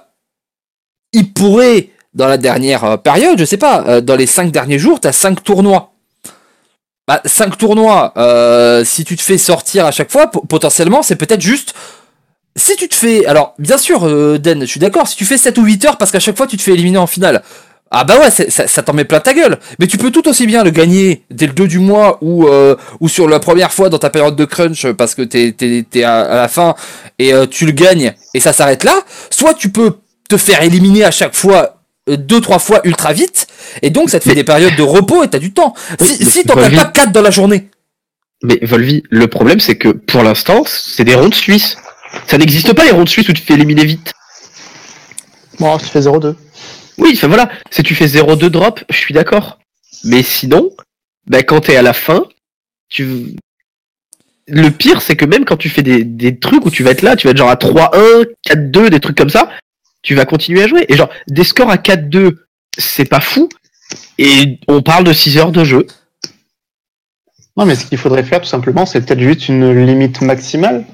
ils pourraient dans la dernière euh, période, je sais pas, euh, dans les cinq derniers jours, t'as cinq tournois. Bah, cinq tournois, si tu te fais sortir à chaque fois, po- potentiellement, c'est peut-être juste. Si tu te fais. Alors, bien sûr, Den, je suis d'accord, si tu fais 7 ou 8 heures parce qu'à chaque fois tu te fais éliminer en finale. Ah bah ouais, c'est- ça, ça t'en met plein ta gueule. Mais tu peux tout aussi bien le gagner dès le 2 du mois ou, euh, ou sur la première fois dans ta période de crunch parce que t'es, t'es, t'es à, à la fin et euh, tu le gagnes et ça s'arrête là. Soit tu peux te faire éliminer à chaque fois euh, deux trois fois ultra vite et donc ça te fait des périodes de repos et t'as du temps. Oui, Si, si t'en perds pas 4 dans la journée. Mais Volvi, le problème c'est que pour l'instant, c'est des rondes suisses. Ça n'existe pas les rondes suisses où tu te fais éliminer vite. Bon, tu fais 0-2. Oui, enfin voilà, si tu fais 0-2 drop, je suis d'accord. Mais sinon, bah, quand t'es à la fin, tu... Le pire, c'est que même quand tu fais des, des trucs où tu vas être là, tu vas être genre à 3-1, 4-2, des trucs comme ça, tu vas continuer à jouer. Et genre, des scores à 4-2, c'est pas fou. Et on parle de 6 heures de jeu. Non, mais ce qu'il faudrait faire, tout simplement, c'est peut-être juste une limite maximale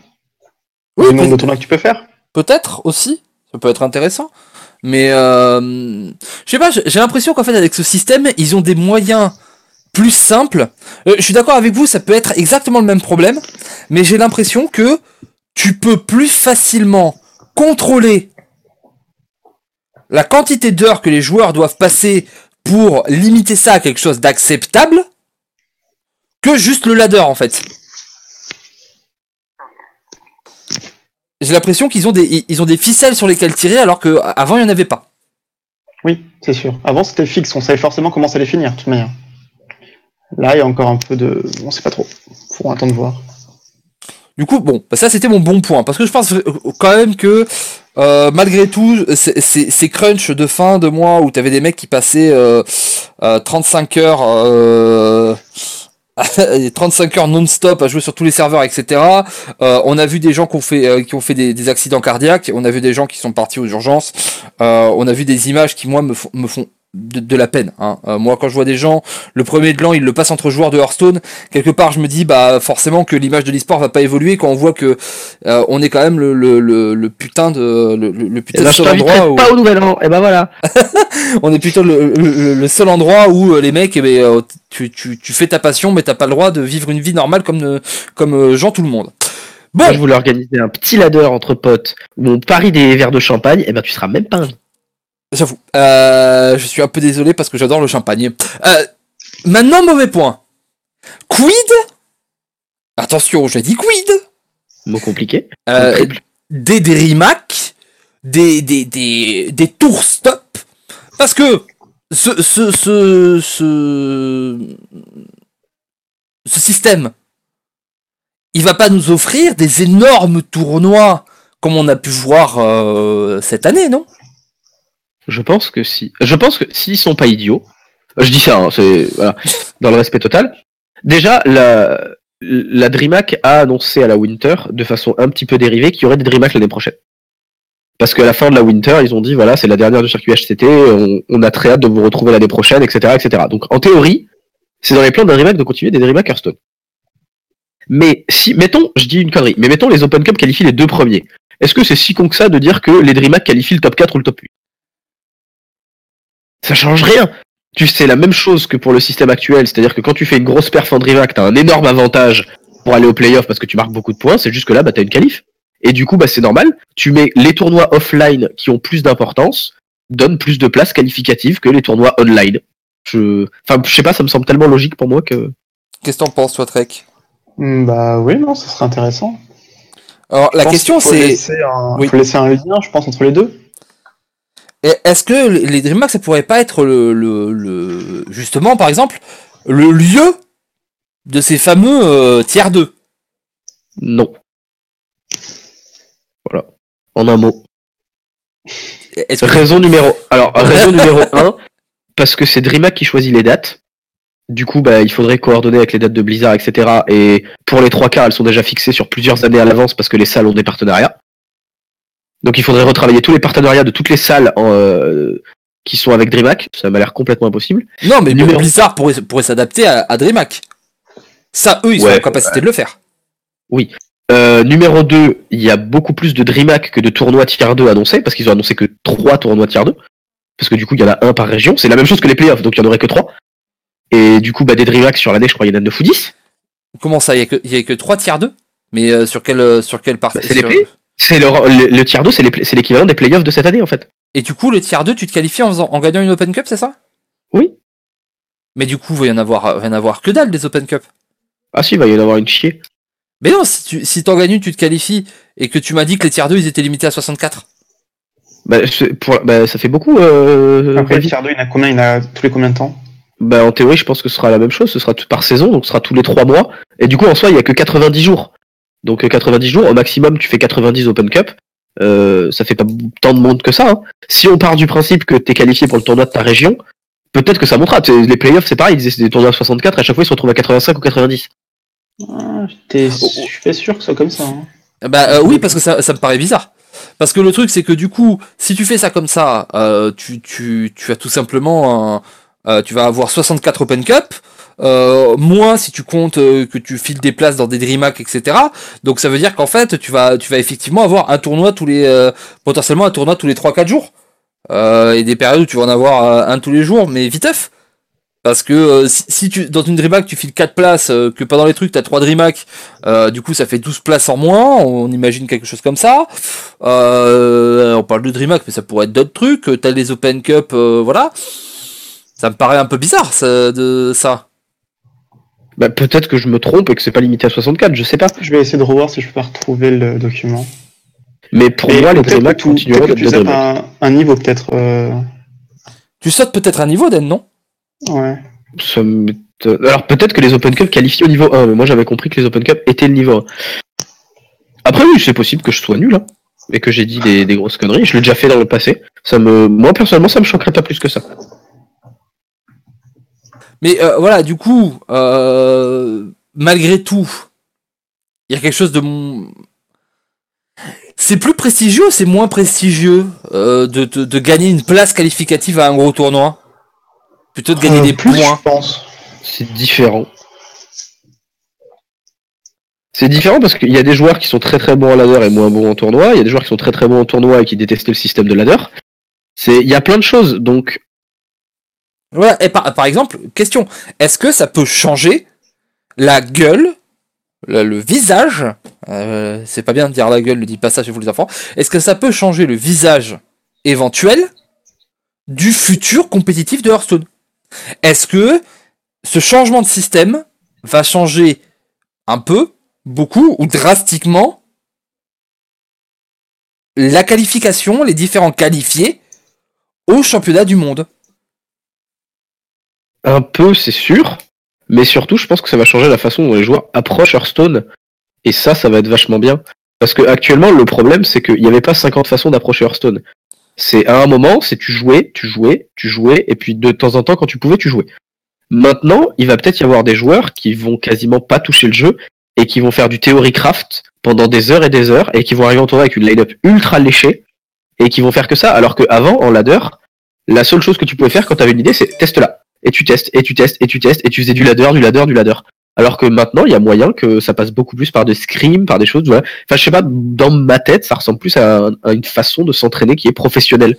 Oui, du nombre de tournois que tu peux faire. Peut-être aussi, ça peut être intéressant. Mais euh, je sais pas, j'ai l'impression qu'en fait avec ce système, ils ont des moyens plus simples. Euh, je suis d'accord avec vous, ça peut être exactement le même problème, mais j'ai l'impression que tu peux plus facilement contrôler la quantité d'heures que les joueurs doivent passer pour limiter ça à quelque chose d'acceptable que juste le ladder en fait. J'ai l'impression qu'ils ont des ils ont des ficelles sur lesquelles tirer alors que avant il y en avait pas. Oui, c'est sûr. Avant, c'était fixe, on savait forcément comment ça allait finir, de toute manière. Là, il y a encore un peu de. On sait pas trop. Faut attendre de voir. Du coup, bon, bah ça c'était mon bon point parce que je pense euh, quand même que euh, malgré tout, ces- crunchs de fin de mois où t'avais des mecs qui passaient euh, euh, 35 heures, euh, 35 heures non-stop à jouer sur tous les serveurs, etc. Euh, on a vu des gens qui ont fait euh, qui ont fait des, accidents cardiaques, on a vu des gens qui sont partis aux urgences, euh, on a vu des images qui moi me me font de, de la peine. Hein. Euh, moi, quand je vois des gens, le premier de l'an, ils le passent entre joueurs de Hearthstone. Quelque part, je me dis, bah forcément que l'image de l'e-sport va pas évoluer quand on voit que euh, on est quand même le, le, le, le putain de le, le- putain ben, de seul endroit où pas au nouvel an. Et ben voilà. on est plutôt le, le, le seul endroit où euh, les mecs, eh ben, euh, tu, tu, tu fais ta passion, mais t'as pas le droit de vivre une vie normale comme euh, comme Jean tout le monde. Bon, Moi, je voulais organiser un petit ladder entre potes où on parie des verres de champagne. Et ben, tu seras même pas invité. J'avoue. Euh, je suis un peu désolé parce que j'adore le champagne. Euh, maintenant, mauvais point. Quid? Attention, j'ai dit quid Mot compliqué. euh. Des Derimac, des, des, des, des tours stop. Parce que ce, ce, ce, ce, ce système, il va pas nous offrir des énormes tournois comme on a pu voir euh, cette année, non? Je pense que si. Je pense que s'ils sont pas idiots, Je dis ça, hein, c'est voilà, dans le respect total. Déjà, la, la DreamHack a annoncé à la Winter, de façon un petit peu dérivée, qu'il y aurait des DreamHack l'année prochaine. Parce qu'à la fin de la Winter, ils ont dit voilà, c'est la dernière du circuit HCT, on, on, a très hâte de vous retrouver l'année prochaine, etc., etc. Donc en théorie, c'est dans les plans d'un DreamHack de continuer des DreamHack Hearthstone. Mais si, mettons, je dis une connerie, mais mettons les Open Cup qualifient les deux premiers. Est-ce que c'est si con que ça de dire que les DreamHack qualifient le top 4 ou le top 8 Ça change rien. Tu sais la même chose que pour le système actuel, c'est-à-dire que quand tu fais une grosse perf en DreamHack, t'as un énorme avantage pour aller au playoff parce que tu marques beaucoup de points, c'est juste que là, bah, t'as une qualif. Et du coup, bah, c'est normal. Tu mets les tournois offline qui ont plus d'importance, donnent plus de place qualificative que les tournois online. Je, enfin, je sais pas, ça me semble tellement logique pour moi que. Qu'est-ce que t'en penses, toi, Trek? Hmm, Bah oui, non, ça serait intéressant. Alors, la question, c'est un- Oui. faut laisser un lien, je pense, entre les deux. Est-ce que les DreamHack, ça pourrait pas être le, le, le- justement, par exemple, le lieu de ces fameux euh, tiers 2 Non. Voilà. En un mot. Que- Raison numéro. Alors, raison numéro 1, parce que c'est DreamHack qui choisit les dates. Du coup, bah, il faudrait coordonner avec les dates de Blizzard, etc. Et pour les trois quarts, elles sont déjà fixées sur plusieurs années à l'avance parce que les salles ont des partenariats. Donc, il faudrait retravailler tous les partenariats de toutes les salles en, euh, qui sont avec DreamHack. Ça m'a l'air complètement impossible. Non, mais Numéro- Blizzard pourrait, pourrait s'adapter à, à DreamHack. Ça, eux, ils sont Ouais, en capacité de le faire. Euh, numéro 2, il y a beaucoup plus de DreamHack que de tournois tier 2 annoncés, parce qu'ils ont annoncé que 3 tournois tier 2. Parce que du coup, il y en a un par région. C'est la même chose que les playoffs, donc il n'y en aurait que 3. Et du coup, bah, des DreamHack sur l'année, je crois, il y en a 9 ou 10. Comment ça Il y a que, il y a que 3 tiers 2 Mais euh, sur quelle, euh, sur quelle partie Bah, c'est les. C'est le, le, le tier 2, c'est l'équivalent des playoffs de cette année, en fait. Et du coup, le tiers 2, tu te qualifies en, faisant- en gagnant une Open Cup, c'est ça? Oui. Mais du coup, il va y en avoir, va y en avoir que dalle des Open Cup. Ah si, il va y en avoir une chier. Mais non, si tu si t'en gagnes une, tu te qualifies et que tu m'as dit que les tiers 2, ils étaient limités à 64. Bah, c'est- pour, bah, ça fait beaucoup. Euh, Après, le tiers 2, il y en a combien Il y en a tous les combien de temps? Bah, en théorie, je pense que ce sera la même chose. Ce sera tout par saison, donc ce sera tous les 3 mois. Et du coup, en soi, il y a que 90 jours. Donc euh, 90 jours, au maximum, tu fais 90 Open Cup. Euh, ça fait pas tant de monde que ça. hein. Si on part du principe que t'es qualifié pour le tournoi de ta région, peut-être que ça montera. Les playoffs, c'est pareil, ils des tournois à 64, à chaque fois ils se retrouvent à 85 ou 90. Ah, t'es- Je suis pas sûr que ce soit comme ça. hein. Bah euh, oui, parce que ça, ça me paraît bizarre. Parce que le truc, c'est que du coup, si tu fais ça comme ça, euh, tu, tu, tu as tout simplement un, euh, tu vas avoir 64 Open Cup, euh, moins si tu comptes euh, que tu files des places dans des DreamHack, etc. Donc ça veut dire qu'en fait, tu vas, tu vas effectivement avoir un tournoi tous les, euh, potentiellement un tournoi tous les 3-4 jours. Euh, et des périodes où tu vas en avoir un tous les jours, mais viteuf. Parce que si, tu dans une DreamHack tu files 4 places, que pendant les trucs t'as 3 DreamHack, du coup ça fait 12 places en moins, on imagine quelque chose comme ça. On parle de DreamHack, mais ça pourrait être d'autres trucs. T'as les Open Cup, voilà. Ça me paraît un peu bizarre de ça. Bah, peut-être que je me trompe et que c'est pas limité à 64, je sais pas. Je vais essayer de revoir si je peux pas retrouver le document. Mais pour Et moi, les DreamHack que tu- continueront d'être tu des un, un niveau, peut-être. euh, Tu sautes peut-être un niveau, Den, non? Ouais. Ça Alors peut-être que les Open Cup qualifient au niveau 1, mais moi j'avais compris que les Open Cup étaient le niveau 1. Après oui, c'est possible que je sois nul, hein, et que j'ai dit des, des grosses conneries. Je l'ai déjà fait dans le passé. Ça me, moi personnellement, ça me choquerait pas plus que ça. Mais euh, voilà, du coup, euh, malgré tout, il y a quelque chose de mon. C'est plus prestigieux ou c'est moins prestigieux euh, de, de, de gagner une place qualificative à un gros tournoi Plutôt de gagner Euh, des plus, points. Je pense. C'est différent. C'est différent parce qu'il y a des joueurs qui sont très très bons en ladder et moins bons en tournoi. Il y a des joueurs qui sont très très bons en tournoi et qui détestaient le système de ladder. C'est, il y a plein de choses. Donc Voilà, et par, exemple, question, est-ce que ça peut changer la gueule, le, visage, euh, c'est pas bien de dire la gueule, ne dis pas ça chez vous les enfants, est-ce que ça peut changer le visage éventuel du futur compétitif de Hearthstone? Est-ce que ce changement de système va changer un peu, beaucoup ou drastiquement la qualification, les différents qualifiés au championnat du monde? Un peu, c'est sûr. Mais surtout, je pense que ça va changer la façon dont les joueurs approchent Hearthstone. Et ça, ça va être vachement bien. Parce que actuellement, le problème, c'est qu'il n'y avait pas 50 façons d'approcher Hearthstone. C'est à un moment, c'est tu jouais, tu jouais, tu jouais, et puis de temps en temps, quand tu pouvais, tu jouais. Maintenant, il va peut-être y avoir des joueurs qui vont quasiment pas toucher le jeu et qui vont faire du theory craft pendant des heures et des heures et qui vont arriver en tournoi avec une line-up ultra léchée et qui vont faire que ça. Alors qu'avant, en ladder, la seule chose que tu pouvais faire quand tu avais une idée, c'est teste là. Et tu testes, et tu testes, et tu testes, et tu faisais du ladder, du ladder, du ladder. Alors que maintenant, il y a moyen que ça passe beaucoup plus par des scrims, par des choses. Voilà. Enfin, je sais pas, dans ma tête, ça ressemble plus à, une façon de s'entraîner qui est professionnelle.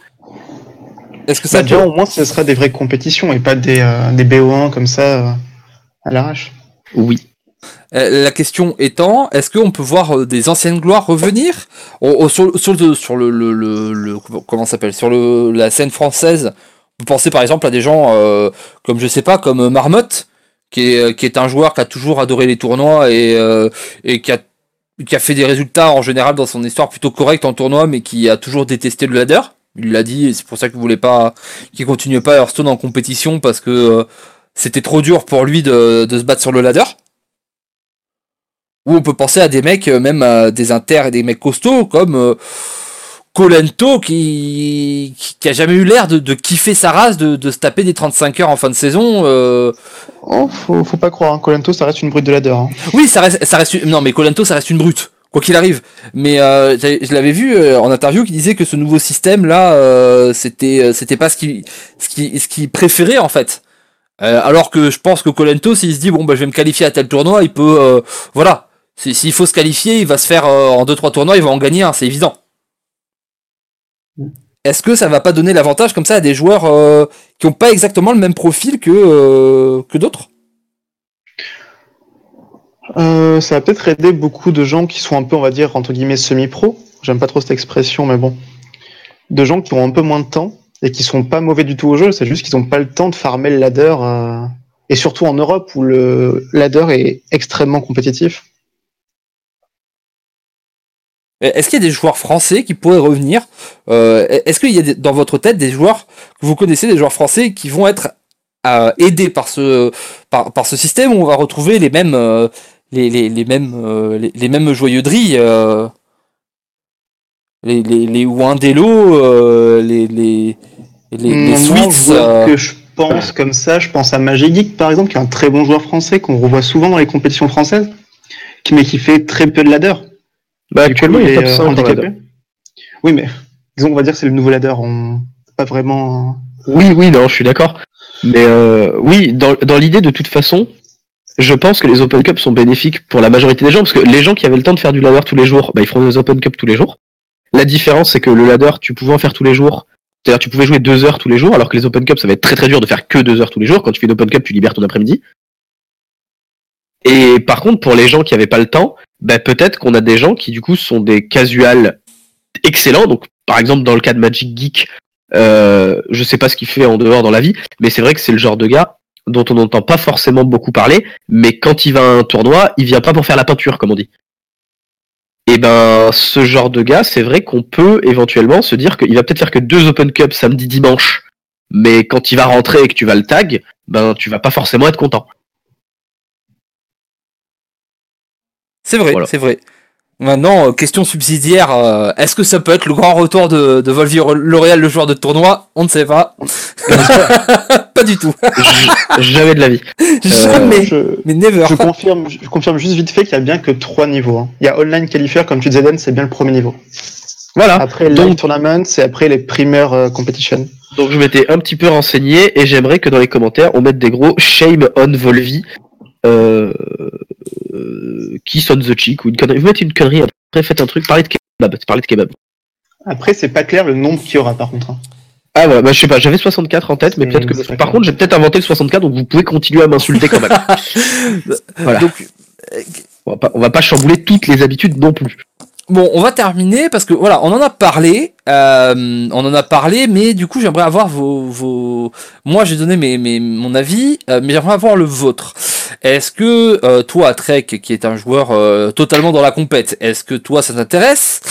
Est-ce que ça bah, au moins, ce sera des vraies compétitions et pas des, euh, des BO1 comme ça euh, à l'arrache Oui. Euh, la question étant, est-ce qu'on peut voir des anciennes gloires revenir? Sur, sur, le, sur le, le, le, comment s'appelle? Sur le, la scène française Vous pensez par exemple à des gens comme je sais pas comme Marmotte qui est, qui est un joueur qui a toujours adoré les tournois et, et qui a qui a fait des résultats en général dans son histoire plutôt corrects en tournoi, mais qui a toujours détesté le ladder. Il l'a dit, et c'est pour ça qu'il voulait pas, qu'il continue pas Hearthstone en compétition parce que euh, c'était trop dur pour lui de, de, se battre sur le ladder. Ou on peut penser à des mecs, euh, même à des inters et des mecs costauds comme euh, Colento qui, qui, a jamais eu l'air de, de, kiffer sa race, de, de, se taper des 35 heures en fin de saison. Euh... Oh, faut, faut pas croire, hein. Colento ça reste une brute de ladder. Hein. Oui, ça reste, ça reste, non mais Colento ça reste une brute quoi qu'il arrive. Mais euh, je l'avais vu euh, en interview qui disait que ce nouveau système là, euh, c'était euh, c'était pas ce qui ce qui ce qui préférait en fait. alors que je pense que Colento, s'il se dit bon bah je vais me qualifier à tel tournoi, il peut voilà. S'il faut se qualifier, il va se faire en deux trois tournois, il va en gagner un, c'est évident. Est-ce que ça va pas donner l'avantage comme ça à des joueurs qui ont pas exactement le même profil que que d'autres? Euh, ça va peut-être aider beaucoup de gens qui sont un peu, on va dire, entre guillemets, semi-pro. J'aime pas trop cette expression, mais bon. De gens qui ont un peu moins de temps et qui sont pas mauvais du tout au jeu. C'est juste qu'ils ont pas le temps de farmer le ladder. Euh, et surtout en Europe où le ladder est extrêmement compétitif. Est-ce qu'il y a des joueurs français qui pourraient revenir euh, Est-ce qu'il y a dans votre tête des joueurs que vous connaissez, des joueurs français qui vont être aidés par ce par, par, ce système où on va retrouver les mêmes les, les, les mêmes euh, les, les, mêmes joyeuderies euh, les les les euh, les les les, les Sweets que je pense comme ça je pense à Magic par exemple qui est un très bon joueur français qu'on revoit souvent dans les compétitions françaises mais qui fait très peu de ladder bah actuellement il est top 5 oui mais disons on va dire c'est le nouveau ladder on pas vraiment oui oui non je suis d'accord mais euh, oui dans, dans l'idée de toute façon je pense que les Open Cup sont bénéfiques pour la majorité des gens, parce que les gens qui avaient le temps de faire du ladder tous les jours, bah, ils feront des Open Cup tous les jours. La différence, c'est que le ladder, tu pouvais en faire tous les jours. C'est-à-dire, tu pouvais jouer deux heures tous les jours, alors que les Open Cup, ça va être très très dur de faire que deux heures tous les jours. Quand tu fais une Open Cup, tu libères ton après-midi. Et par contre, pour les gens qui avaient pas le temps, bah, peut-être qu'on a des gens qui, du coup, sont des casuals excellents. Donc, par exemple, dans le cas de Magic Geek, euh, je sais pas ce qu'il fait en dehors dans la vie, mais c'est vrai que c'est le genre de gars, dont on n'entend pas forcément beaucoup parler, mais quand il va à un tournoi, il vient pas pour faire la peinture, comme on dit. Et ben, ce genre de gars, c'est vrai qu'on peut éventuellement se dire qu'il va peut-être faire que deux Open Cup samedi dimanche, mais quand il va rentrer et que tu vas le tag, ben tu vas pas forcément être content. C'est vrai, c'est vrai. Maintenant, euh, question subsidiaire, euh, est-ce que ça peut être le grand retour de, de Volvi L'Oréal, le joueur de tournoi? On ne sait pas. pas du tout. Jamais de la vie. Jamais. Euh, mais never. Je confirme, je confirme juste vite fait qu'il y a bien que trois niveaux. Hein. Il y a online qualifier, comme tu disais Dan, c'est bien le premier niveau. Voilà. Après le tournament, c'est après les primeurs competition. Donc je m'étais un petit peu renseigné et j'aimerais que dans les commentaires on mette des gros shame on Volvi. Euh, euh, Kiss on the cheek ou une connerie. Vous mettez une connerie, après faites un truc, parlez de kebab. Parlez de kebab. Après, c'est pas clair le nombre qu'il y aura par contre. Hein. Ah voilà, bah, je sais pas, j'avais 64 en tête, mais peut-être que. Par contre, j'ai peut-être inventé le 64, donc vous pouvez continuer à m'insulter quand même. voilà. Donc, on va, pas, on va pas chambouler toutes les habitudes non plus. Bon, on va terminer parce que voilà, on en a parlé, euh, on en a parlé, mais du coup, j'aimerais avoir vos, vos. Moi, j'ai donné mes, mes, mon avis, euh, mais j'aimerais avoir le vôtre. Est-ce que euh, toi, Trek, qui est un joueur totalement dans la compète, est-ce que toi, ça t'intéresse?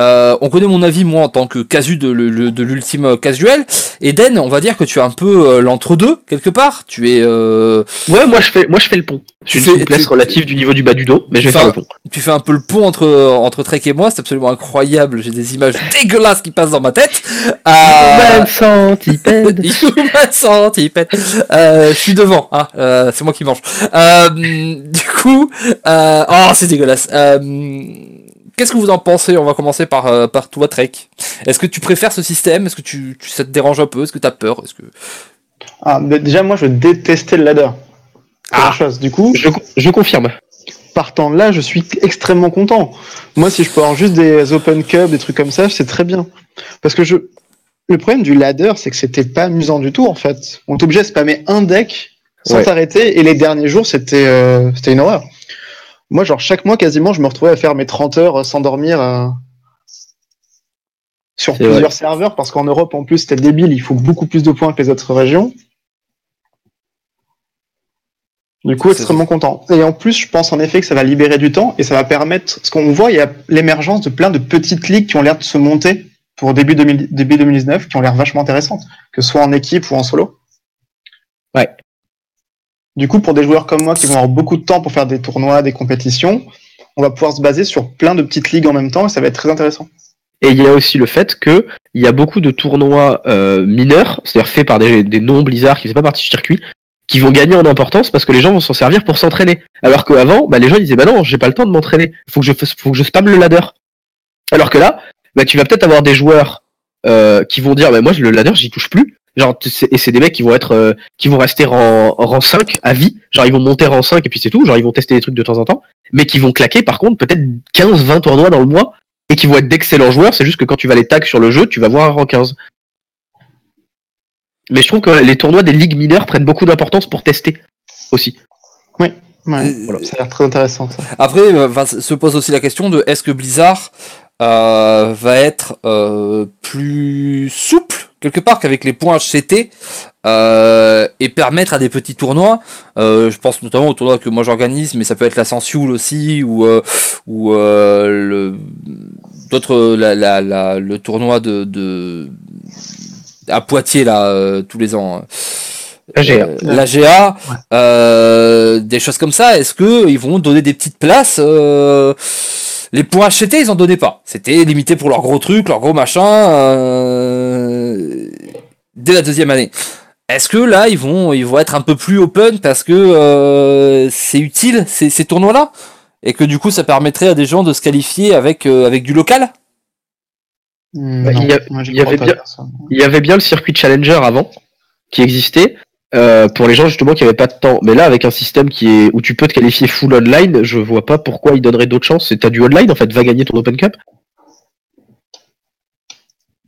Euh, on connaît mon avis, moi, en tant que casu de, l'ultime casuel. Eden, on va dire que tu es un peu euh, l'entre-deux, quelque part. Tu es, euh, Ouais, moi je fais, moi je fais le pont. Tu C'est une fais- souplesse relative du niveau du bas du dos, mais je vais faire le pont. tu fais un peu le pont entre, entre Trek et moi. C'est absolument incroyable. J'ai des images dégueulasses qui passent dans ma tête. Euh, centipède. Centipède. Euh, je suis devant, hein. euh, c'est moi qui mange. Euh, du coup, euh, oh, c'est dégueulasse. Euh, Qu'est-ce que vous en pensez? On va commencer par, euh, par toi, Trek. Est-ce que tu préfères ce système? Est-ce que tu, tu- ça te dérange un peu? Est-ce que tu as peur? Est-ce que Ah, mais déjà, moi, je détestais le ladder. Ah. Chose. Du coup, Je, je confirme. partant de là, je suis extrêmement content. Moi, si je peux avoir juste des Open Cup, des trucs comme ça, c'est très bien. Parce que je, le problème du ladder, c'est que c'était pas amusant du tout, en fait. On t'obligeait à spammer un deck sans Ouais. t'arrêter, et les derniers jours, c'était, euh, c'était une horreur. Moi, genre, chaque mois, quasiment, je me retrouvais à faire mes 30 heures euh, sans dormir, euh, sur plusieurs serveurs, parce qu'en Europe, en plus, c'était débile, il faut beaucoup plus de points que les autres régions. Du coup, extrêmement content. Et en plus, je pense en effet que ça va libérer du temps et ça va permettre, ce qu'on voit, il y a l'émergence de plein de petites ligues qui ont l'air de se monter pour début, 2000 début 2019, qui ont l'air vachement intéressantes, que ce soit en équipe ou en solo. Ouais. Du coup, pour des joueurs comme moi qui vont avoir beaucoup de temps pour faire des tournois, des compétitions, on va pouvoir se baser sur plein de petites ligues en même temps et ça va être très intéressant. Et il y a aussi le fait que il y a beaucoup de tournois euh, mineurs, c'est-à-dire faits par des, des non Blizzard qui faisaient pas partie du circuit, qui vont gagner en importance parce que les gens vont s'en servir pour s'entraîner. Alors qu'avant, bah, les gens disaient bah non, j'ai pas le temps de m'entraîner, faut que je faut que je spamme le ladder. Alors que là, bah, tu vas peut-être avoir des joueurs euh, qui vont dire bah moi le ladder j'y touche plus. Genre et c'est des mecs qui vont être euh, qui vont rester en rang 5 à vie, genre ils vont monter rang 5 et puis c'est tout, genre ils vont tester des trucs de temps en temps, mais qui vont claquer par contre peut-être 15 20 tournois dans le mois et qui vont être d'excellents joueurs, c'est juste que quand tu vas les tags sur le jeu, tu vas voir un rang 15. Mais je trouve que les tournois des ligues mineures prennent beaucoup d'importance pour tester aussi. Ouais, Euh, Ça a l'air très intéressant ça. Après, euh, se pose aussi la question de est-ce que Blizzard euh, va être euh, plus souple quelque part qu'avec les points HCT euh, et permettre à des petits tournois, euh, je pense notamment au tournoi que moi j'organise, mais ça peut être la Sensual aussi ou euh, ou euh, le d'autres la, la, la- le tournoi de, de à Poitiers là tous les ans. hein. AGA. Euh, l'AGA, euh, des choses comme ça. Est-ce que ils vont donner des petites places euh, Les points HCT, ils en donnaient pas. C'était limité pour leurs gros trucs, leurs gros machins. euh, dès la deuxième année. Est-ce que là, ils vont, ils vont être un peu plus open parce que euh, c'est utile ces, ces tournois-là? Et que du coup, ça permettrait à des gens de se qualifier avec euh, avec du local? Bah, non, il y a- moi, j'y il y crois avait pas, bien- personne. Il y avait bien le circuit Challenger avant, qui existait, euh, pour les gens justement qui n'avaient pas de temps. Mais là, avec un système qui est où tu peux te qualifier full online, je vois pas pourquoi il donnerait d'autres chances. T'as du online en fait, va gagner ton Open Cup.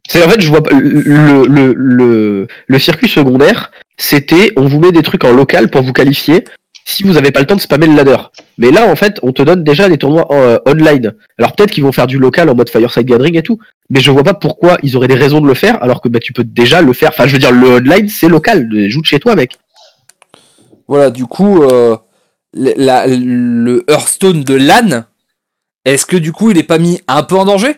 C'est en fait, je vois pas le, le, le, le circuit secondaire, c'était on vous met des trucs en local pour vous qualifier si vous avez pas le temps de spammer le ladder. Mais là, en fait, on te donne déjà des tournois euh, online. Alors peut-être qu'ils vont faire du local en mode Fireside Gathering et tout, mais je vois pas pourquoi ils auraient des raisons de le faire alors que bah, tu peux déjà le faire. Enfin, je veux dire, le online, c'est local. Joue de chez toi, mec. Voilà, du coup, euh, la- le Hearthstone de LAN, est-ce que du coup, il est pas mis un peu en danger?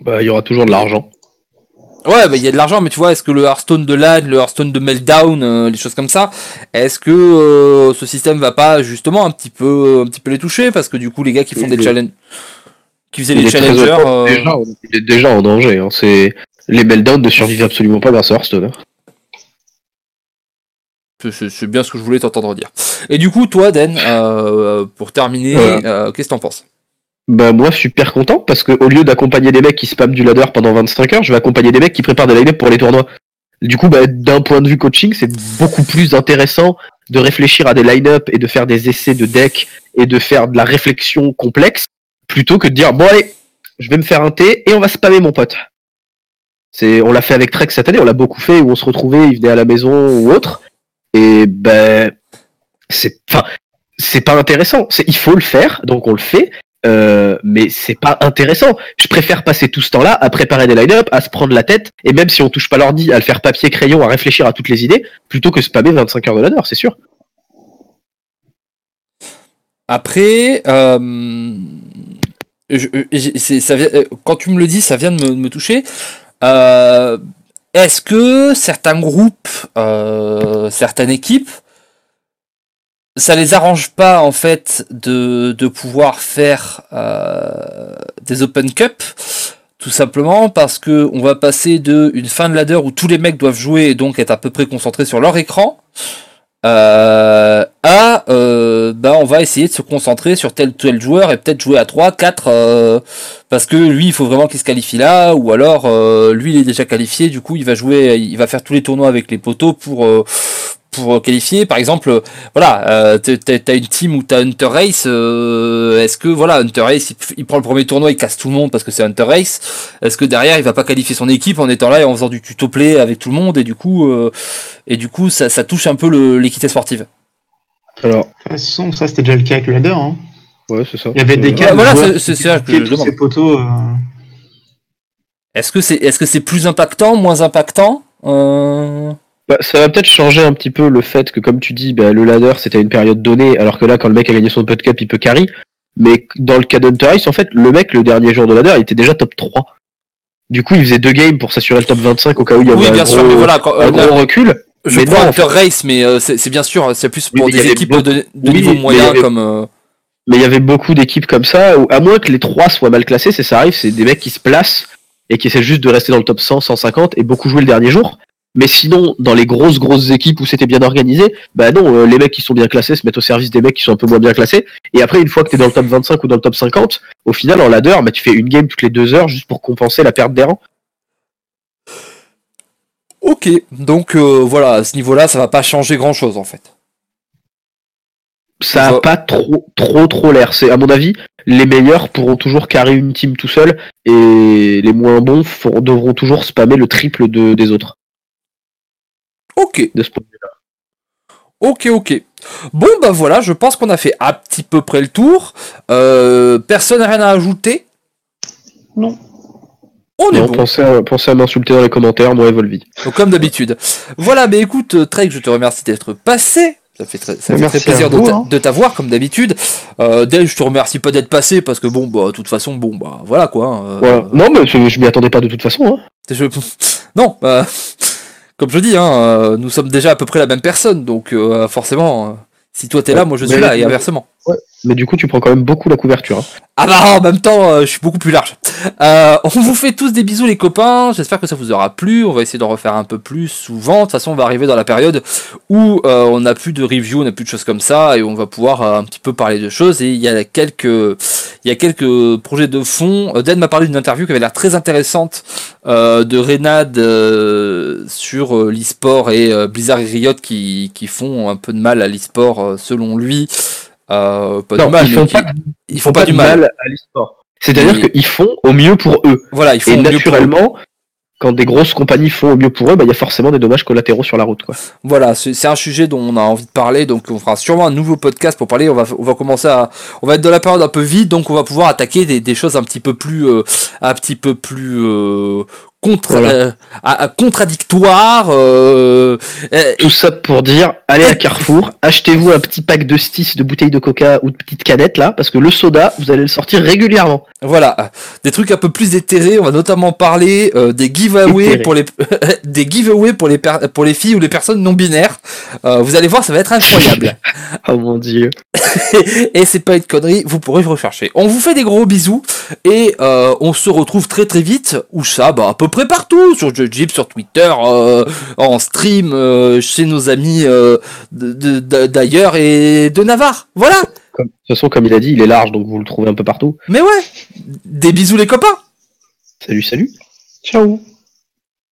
Bah, il y aura toujours de l'argent. Ouais, bah, il y a de l'argent, mais tu vois, est-ce que le Hearthstone de LAN, le Hearthstone de Meltdown, euh, les choses comme ça, est-ce que euh, ce système va pas justement un petit peu, un petit peu les toucher? Parce que du coup, les gars qui font Il des challenges, qui faisaient très challengers, euh, déjà, il est déjà en danger. Hein. C'est les meltdowns ne survivent absolument pas grâce à Hearthstone. hein. c'est- bien ce que je voulais t'entendre dire. Et du coup, toi, Den, euh, pour terminer, Ouais. euh, qu'est-ce que t'en penses? Bah moi, je suis super content parce que au lieu d'accompagner des mecs qui spamment du ladder pendant 25 heures, je vais accompagner des mecs qui préparent des line-up pour les tournois. Du coup, bah, d'un point de vue coaching, c'est beaucoup plus intéressant de réfléchir à des line-up et de faire des essais de deck et de faire de la réflexion complexe plutôt que de dire bon allez, je vais me faire un thé et on va spammer mon pote. C'est, on l'a fait avec Trek cette année, on l'a beaucoup fait où on se retrouvait, il venait à la maison ou autre. Et ben, c'est, enfin, c'est pas intéressant. Il faut le faire, donc on le fait. Euh, mais c'est pas intéressant. Je préfère passer tout ce temps-là à préparer des line-up, à se prendre la tête, et même si on touche pas l'ordi, à le faire papier crayon, à réfléchir à toutes les idées, plutôt que spammer 25 heures de ladder, c'est sûr. Après, euh, ça quand tu me le dis, ça vient de me, toucher. Est-ce que certains groupes, certaines équipes, ça les arrange pas en fait de, de pouvoir faire des Open Cup tout simplement parce que on va passer de une fin de ladder où tous les mecs doivent jouer et donc être à peu près concentrés sur leur écran euh, à euh, bah on va essayer de se concentrer sur tel tel joueur et peut-être jouer à 3, 4 euh, parce que lui il faut vraiment qu'il se qualifie là ou alors euh, lui il est déjà qualifié du coup il va jouer il va faire tous les tournois avec les poteaux pour pour qualifier. Par exemple, voilà, euh, t'as une team où t'as Hunter Race. Euh, est-ce que voilà, Hunter Race, il, prend le premier tournoi, il casse tout le monde parce que c'est Hunter Race. Est-ce que derrière, il va pas qualifier son équipe en étant là et en faisant du tuto play avec tout le monde et du coup, euh, et du coup, ça, ça touche un peu l'équité sportive? Alors, de toute façon, ça c'était déjà le cas avec le ladder. Hein. Ouais, c'est ça. Il y avait des cas. voilà, c'est ça que je demande. poteaux. Est-ce que c'est est-ce que c'est plus impactant, moins impactant bah, ça va peut-être changer un petit peu le fait que, comme tu dis, bah, le ladder c'était à une période donnée, alors que là, quand le mec a gagné son pot cap, il peut carry. Mais dans le cas d'Hunter Ice, en fait, le mec, le dernier jour de ladder, il était déjà top 3. Du coup, il faisait deux games pour s'assurer le top 25 au cas où il y avait oui, bien un, sûr, gros, mais voilà, un gros recul. Je mais prends Hunter Race, mais euh, c'est bien sûr, c'est plus pour des équipes de, de niveau moyen comme. Euh... Mais il y avait beaucoup d'équipes comme ça, où, à moins que les trois soient mal classés, c'est ça arrive, c'est des mecs qui se placent et qui essaient juste de rester dans le top 100, 150 et beaucoup jouer le dernier jour. Mais sinon, dans les grosses grosses équipes où c'était bien organisé, bah non, euh, les mecs qui sont bien classés se mettent au service des mecs qui sont un peu moins bien classés. Et après, une fois que t'es dans le top 25 ou dans le top 50, au final, en ladder, bah, tu fais une game toutes les deux heures juste pour compenser la perte des rangs. Ok, donc euh, voilà, à ce niveau-là, ça va pas changer grand-chose en fait. Ça a pas trop trop trop l'air. C'est à mon avis, les meilleurs pourront toujours carrer une team tout seul et les moins bons devront toujours spammer le triple de, des autres. Ok. De ce point là Ok, ok. Bon, bah voilà, je pense qu'on a fait à petit peu près le tour. Euh, personne n'a rien à ajouter? Non. On est bon. pensez, à, m'insulter dans les commentaires, moi Evolvi. Donc, comme d'habitude. Voilà, mais écoute, euh, Trek, je te remercie d'être passé. Ça fait très, ça fait très plaisir hein. de t'avoir, comme d'habitude. Euh, Dave, je te remercie pas d'être passé parce que bon, bah, de toute façon, bon, bah, voilà quoi. Hein, euh, Non, mais je, je m'y attendais pas de toute façon. Hein. Je... Non, bah, comme je dis, hein, euh, nous sommes déjà à peu près la même personne, donc euh, forcément, euh, si toi t'es là, moi je suis là, et inversement. Mais du coup, tu prends quand même beaucoup la couverture. Hein. Ah bah en même temps, je suis beaucoup plus large. on vous fait tous des bisous les copains, j'espère que ça vous aura plu, on va essayer d'en refaire un peu plus souvent, de toute façon on va arriver dans la période où on n'a plus de review, on n'a plus de choses comme ça, et on va pouvoir un petit peu parler de choses, et il y a quelques, projets de fond. Dan m'a parlé d'une interview qui avait l'air très intéressante euh, de Renad euh, sur euh, l'e-sport et Blizzard et Riot qui, font un peu de mal à l'e-sport selon lui. Pas non, mal, ils font, pas, ils font pas, du mal, à l'e-sport. C'est-à-dire qu'ils font au mieux pour eux. Voilà, ils font et naturellement, quand des grosses compagnies font au mieux pour eux, bah, il y a forcément des dommages collatéraux sur la route. Quoi. Voilà, c'est un sujet dont on a envie de parler, donc on fera sûrement un nouveau podcast pour parler. On va, on va commencer à, on va être dans la période un peu vide, donc on va pouvoir attaquer des, des choses un petit peu plus, euh, un petit peu plus euh, contre, euh, à, contradictoire. Euh, euh, Tout ça pour dire, allez à Carrefour, achetez-vous un petit pack de stis de bouteilles de coca ou de petites canettes là, parce que le soda, vous allez le sortir régulièrement. Voilà, des trucs un peu plus éthérés. On va notamment parler des giveaways pour les des giveaways pour les pour les filles ou les personnes non binaires. vous allez voir, ça va être incroyable. oh mon dieu. et c'est pas une connerie, vous pourrez rechercher. On vous fait des gros bisous et on se retrouve très très vite. Où ça, bah un peu près partout, sur Jeep, sur Twitter, euh, en stream, euh, chez nos amis euh, d'ailleurs et de Navarre. Voilà. de toute façon, comme il a dit, il est large, donc vous le trouvez un peu partout. Mais ouais. Des bisous les copains. Salut, salut. Ciao.